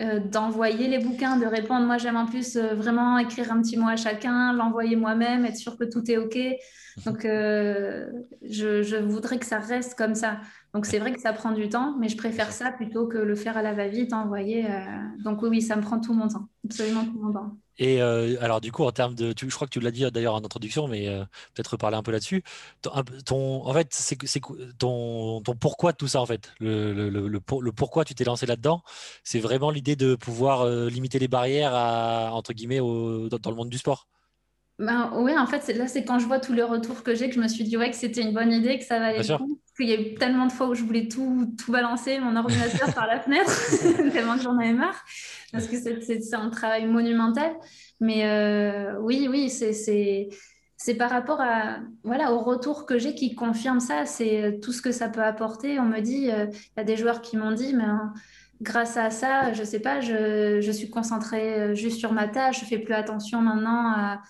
euh, d'envoyer les bouquins, de répondre. Moi, j'aime en plus euh, vraiment écrire un petit mot à chacun, l'envoyer moi-même, être sûr que tout est OK. Donc, euh, je, voudrais que ça reste comme ça. Donc, c'est vrai que ça prend du temps, mais je préfère ça plutôt que le faire à la va-vite, envoyer. Donc, oui, oui, ça me prend tout mon temps, absolument tout mon temps. Et euh, alors, du coup, en termes de. je crois que tu l'as dit d'ailleurs en introduction, mais euh, peut-être reparler un peu là-dessus. Ton, en fait, c'est ton, ton pourquoi de tout ça, en fait. Le, le, pourquoi tu t'es lancé là-dedans, c'est vraiment l'idée de pouvoir euh, limiter les barrières, à, entre guillemets, au, dans, le monde du sport. Ben, oui, en fait, là, c'est quand je vois tous les retours que j'ai que je me suis dit ouais, que c'était une bonne idée, que ça valait le coup. Parce qu'il y a eu tellement de fois où je voulais tout, tout balancer, mon ordinateur par la fenêtre, tellement que j'en avais marre parce que c'est un travail monumental. Mais euh, oui, oui, c'est c'est par rapport à, voilà, au retour que j'ai qui confirme ça. C'est tout ce que ça peut apporter. On me dit, il y a des joueurs qui m'ont dit, mais hein, grâce à ça, je sais pas, je, je suis concentrée juste sur ma tâche. Je fais plus attention maintenant à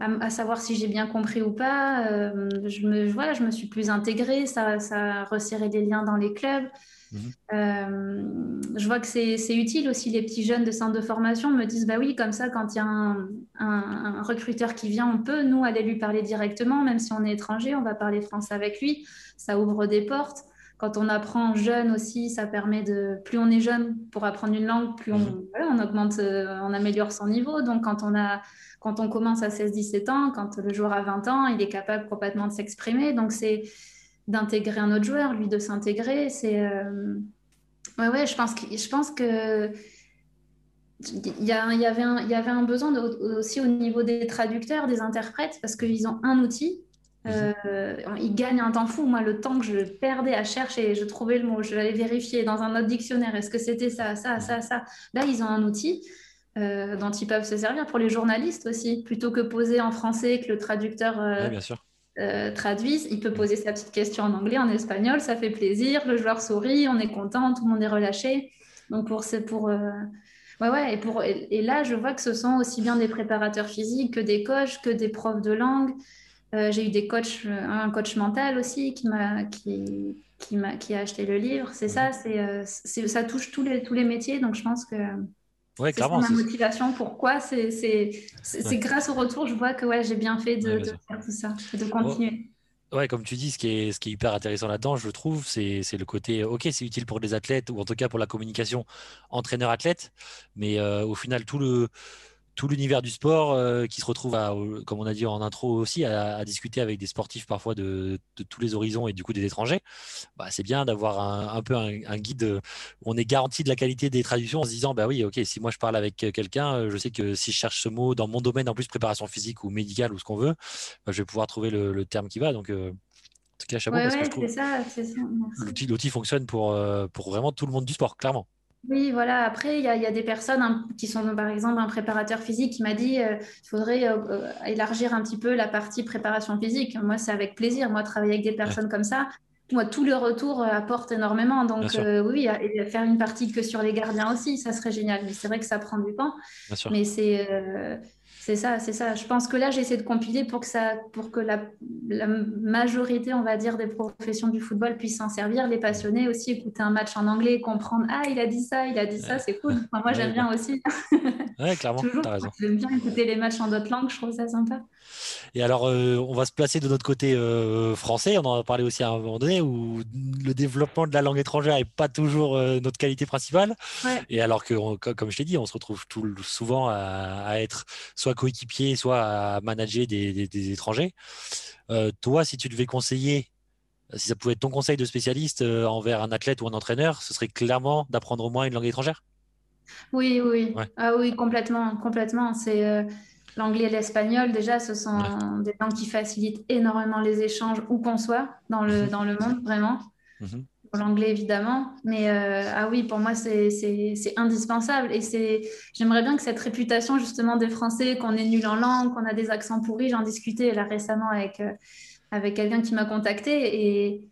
à, savoir si j'ai bien compris ou pas. Euh, je, me, voilà, je me suis plus intégrée, ça, ça a resserré des liens dans les clubs. Mhm. Euh, je vois que c'est utile aussi. Les petits jeunes de centre de formation me disent bah oui, comme ça, quand il y a un, un, recruteur qui vient, on peut, nous, aller lui parler directement, même si on est étranger, on va parler français avec lui. Ça ouvre des portes. Quand on apprend jeune aussi, ça permet de. Plus on est jeune pour apprendre une langue, plus on, mhm. on augmente, euh, on améliore son niveau. Donc, quand on a quand on commence à 16-17 ans, quand le joueur a 20 ans, il est capable complètement de s'exprimer. Donc, c'est d'intégrer un autre joueur, lui de s'intégrer. C'est. Euh, ouais, ouais, je pense que. Je pense que... Il y, a, il, y avait un, il y avait un besoin aussi au niveau des traducteurs, des interprètes, parce qu'ils ont un outil. Euh, ils gagnent un temps fou. Moi, le temps que je perdais à chercher, je trouvais le mot, je l'allais vérifier dans un autre dictionnaire. Est-ce que c'était ça, ça, ça, ça? Là, ils ont un outil. Euh, dont ils peuvent se servir pour les journalistes aussi. Plutôt que poser en français, que le traducteur euh, euh, traduise, il peut poser sa petite question en anglais, en espagnol, ça fait plaisir, le joueur sourit, on est content, tout le monde est relâché. Donc pour c'est pour ouais ouais et pour et, là je vois que ce sont aussi bien des préparateurs physiques que des coachs, que des profs de langue. J'ai eu des coachs, un coach mental aussi qui m'a qui qui m'a qui a acheté le livre. C'est ça, mhm. c'est ça touche tous les tous les métiers. Donc je pense que Ouais. C'est ma motivation. Pourquoi C'est grâce au retour, je vois que ouais, j'ai bien fait de, faire tout ça, de continuer. Ouais, comme tu dis, ce qui est, ce qui est hyper intéressant là-dedans, je trouve, c'est le côté, ok, c'est utile pour les athlètes, ou en tout cas pour la communication entraîneur-athlète, mais euh, au final, tout le, tout l'univers du sport euh, qui se retrouve, à, comme on a dit en intro aussi, à, discuter avec des sportifs parfois de, tous les horizons et du coup des étrangers, bah, c'est bien d'avoir un, peu un, guide où on est garanti de la qualité des traductions en se disant, bah oui, ok, si moi je parle avec quelqu'un, euh, je sais que si je cherche ce mot dans mon domaine, en plus préparation physique ou médicale ou ce qu'on veut, bah, je vais pouvoir trouver le, terme qui va. Donc, euh, en tout cas, chapeau parce que je trouve l'outil fonctionne pour, pour vraiment tout le monde du sport, clairement. Oui, voilà. Après, il y, a des personnes hein, qui sont, par exemple, un préparateur physique qui m'a dit qu'il euh, faudrait euh, euh, élargir un petit peu la partie préparation physique. Moi, c'est avec plaisir. Moi, travailler avec des personnes comme ça, moi, tout le retour apporte énormément. Donc, oui, et faire une partie que sur les gardiens aussi, ça serait génial. Mais c'est vrai que ça prend du temps. Mais c'est c'est ça, c'est ça. Je pense que là, j'essaie de compiler pour que, ça, pour que la, majorité, on va dire, des professions du football puissent s'en servir. Les passionnés aussi, écouter un match en anglais, comprendre Ah, il a dit ça, il a dit ça, c'est cool. moi, j'aime bien aussi. Ouais, clairement, tu as raison. J'aime bien écouter les matchs en d'autres langues, je trouve ça sympa. Et alors, euh, on va se placer de notre côté euh, français. On en a parlé aussi à un moment donné où le développement de la langue étrangère n'est pas toujours euh, notre qualité principale. Et alors que, comme je t'ai dit, on se retrouve tout, souvent à, être soit coéquipier, soit à manager des, étrangers. toi, si tu devais conseiller, si ça pouvait être ton conseil de spécialiste envers un athlète ou un entraîneur, ce serait clairement d'apprendre au moins une langue étrangère? Oui, oui. Ah oui, complètement, complètement. C'est L'anglais et l'espagnol, déjà, ce sont des langues qui facilitent énormément les échanges où qu'on soit dans le, mhm. dans le monde, vraiment. Mhm. L'anglais, évidemment. Mais euh, ah oui, pour moi, c'est indispensable. Et j'aimerais bien que cette réputation, justement, des Français, qu'on est nul en langue, qu'on a des accents pourris, j'en discutais là récemment avec, euh, avec quelqu'un qui m'a contacté. Et,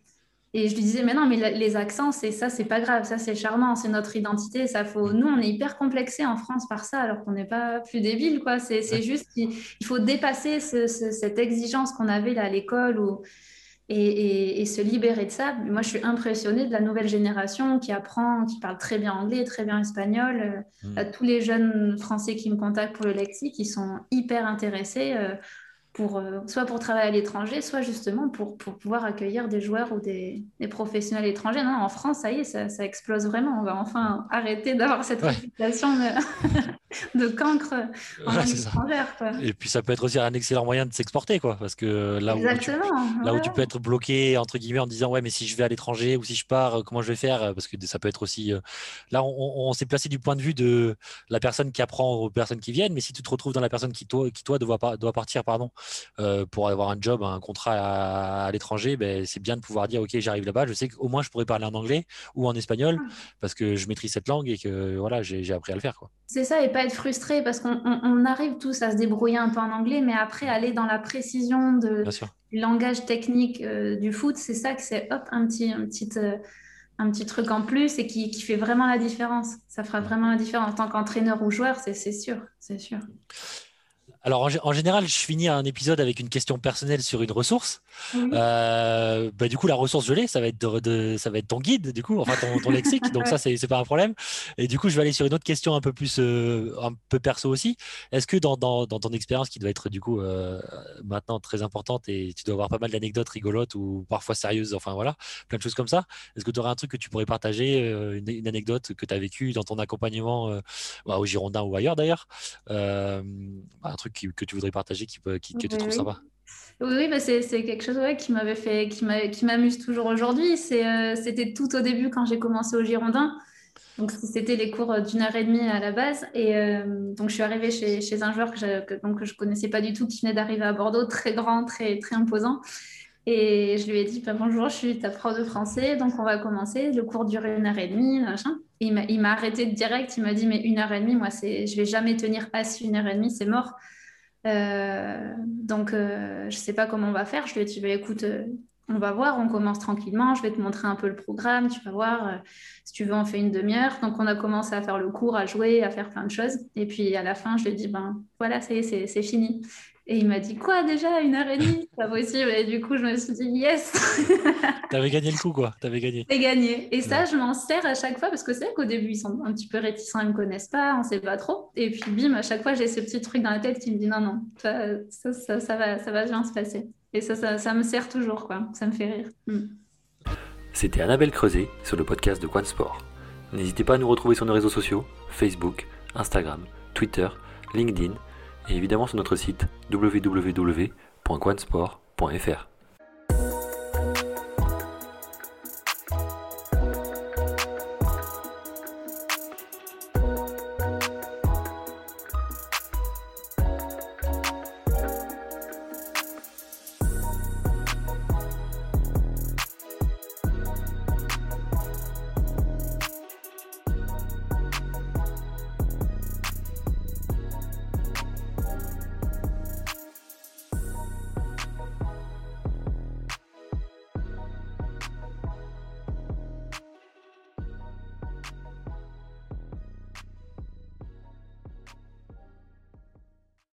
et je lui disais, mais non, mais les accents, c'est ça, c'est pas grave, ça c'est charmant, c'est notre identité. Ça faut... Nous, on est hyper complexés en France par ça, alors qu'on n'est pas plus débile, quoi. C'est juste qu'il faut dépasser cette exigence qu'on avait là à l'école ou... et, et, se libérer de ça. Moi, je suis impressionnée de la nouvelle génération qui apprend, qui parle très bien anglais, très bien espagnol. Mmh. tous les jeunes Français qui me contactent pour le lexique, ils sont hyper intéressés. Euh, pour, euh, soit pour travailler à l'étranger, soit justement pour, pour, pouvoir accueillir des joueurs ou des, des, professionnels étrangers. Non, en France, ça y est, ça, ça explose vraiment. On va enfin arrêter d'avoir cette réputation de, de, cancre en étrangère. Et puis ça peut être aussi un excellent moyen de s'exporter, quoi, parce que là où, tu, là où tu peux être bloqué entre guillemets en disant ouais, mais si je vais à l'étranger ou si je pars, comment je vais faire Parce que ça peut être aussi. Euh, là, on, s'est placé du point de vue de la personne qui apprend aux personnes qui viennent, mais si tu te retrouves dans la personne qui toi, qui toi doit, doit partir, pardon euh, pour avoir un job, un contrat à, l'étranger, ben, c'est bien de pouvoir dire ok j'arrive là-bas, je sais qu'au moins je pourrais parler en anglais ou en espagnol ah. parce que je maîtrise cette langue et que voilà j'ai appris à le faire quoi. C'est ça, et pas être frustré parce qu'on arrive tous à se débrouiller un peu en anglais, mais après aller dans la précision de, du langage technique euh, du foot, c'est ça que c'est hop, un petit, un, petit, euh, un petit truc en plus et qui, qui, fait vraiment la différence. Ça fera vraiment la différence en tant qu'entraîneur ou joueur, c'est sûr, c'est sûr. Alors en, général, je finis un épisode avec une question personnelle sur une ressource. Euh, bah, du coup, la ressource je l'ai, ça va être de, ça va être ton guide, du coup, enfin ton, lexique. donc ça, c'est pas un problème. Et du coup, je vais aller sur une autre question un peu plus, euh, un peu perso aussi. Est-ce que dans, dans, ton expérience, qui doit être du coup euh, maintenant très importante et tu dois avoir pas mal d'anecdotes rigolotes ou parfois sérieuses, enfin voilà, plein de choses comme ça. Est-ce que tu aurais un truc que tu pourrais partager, une, anecdote que tu as vécue dans ton accompagnement bah, au Girondin ou ailleurs d'ailleurs, un truc que tu voudrais partager, qui, qui que tu trouves sympa oui, bah c'est quelque chose qui m'avait fait, qui m'amuse toujours aujourd'hui. Euh, c'était tout au début quand j'ai commencé au Girondin. Donc c'était les cours d'une heure et demie à la base. Et euh, donc je suis arrivée chez, chez un joueur que je, donc, je connaissais pas du tout, qui venait d'arriver à Bordeaux, très grand, très, très imposant. Et je lui ai dit, bah, bonjour, je suis ta prof de français, donc on va commencer. Le cours dure une heure et demie, machin. Et il m'a arrêté direct, il m'a dit, mais une heure et demie, moi, je vais jamais tenir assis une heure et demie, c'est mort. Euh, donc, euh, je ne sais pas comment on va faire. Je lui ai dit, bah, écoute, euh, on va voir, on commence tranquillement, je vais te montrer un peu le programme, tu vas voir, si tu veux, on fait une demi-heure. Donc, on a commencé à faire le cours, à jouer, à faire plein de choses. Et puis, à la fin, je lui ai dit, ben voilà, c'est fini. Et il m'a dit quoi déjà Une heure et demie? Pas possible. Et du coup, je me suis dit yes T'avais gagné le coup, quoi. T'avais gagné. J'ai gagné. Et ça, je m'en sers à chaque fois parce que c'est vrai qu'au début, ils sont un petit peu réticents, ils me connaissent pas, on sait pas trop. Et puis, bim, à chaque fois, j'ai ce petit truc dans la tête qui me dit non, non, ça, ça, ça, va, ça va bien se passer. Et ça, ça, ça, me sert toujours, quoi. Ça me fait rire. Hmm. C'était Annabelle Creuset sur le podcast de Quan Sport. N'hésitez pas à nous retrouver sur nos réseaux sociaux Facebook, Instagram, Twitter, LinkedIn et évidemment sur notre site www.quansport.fr.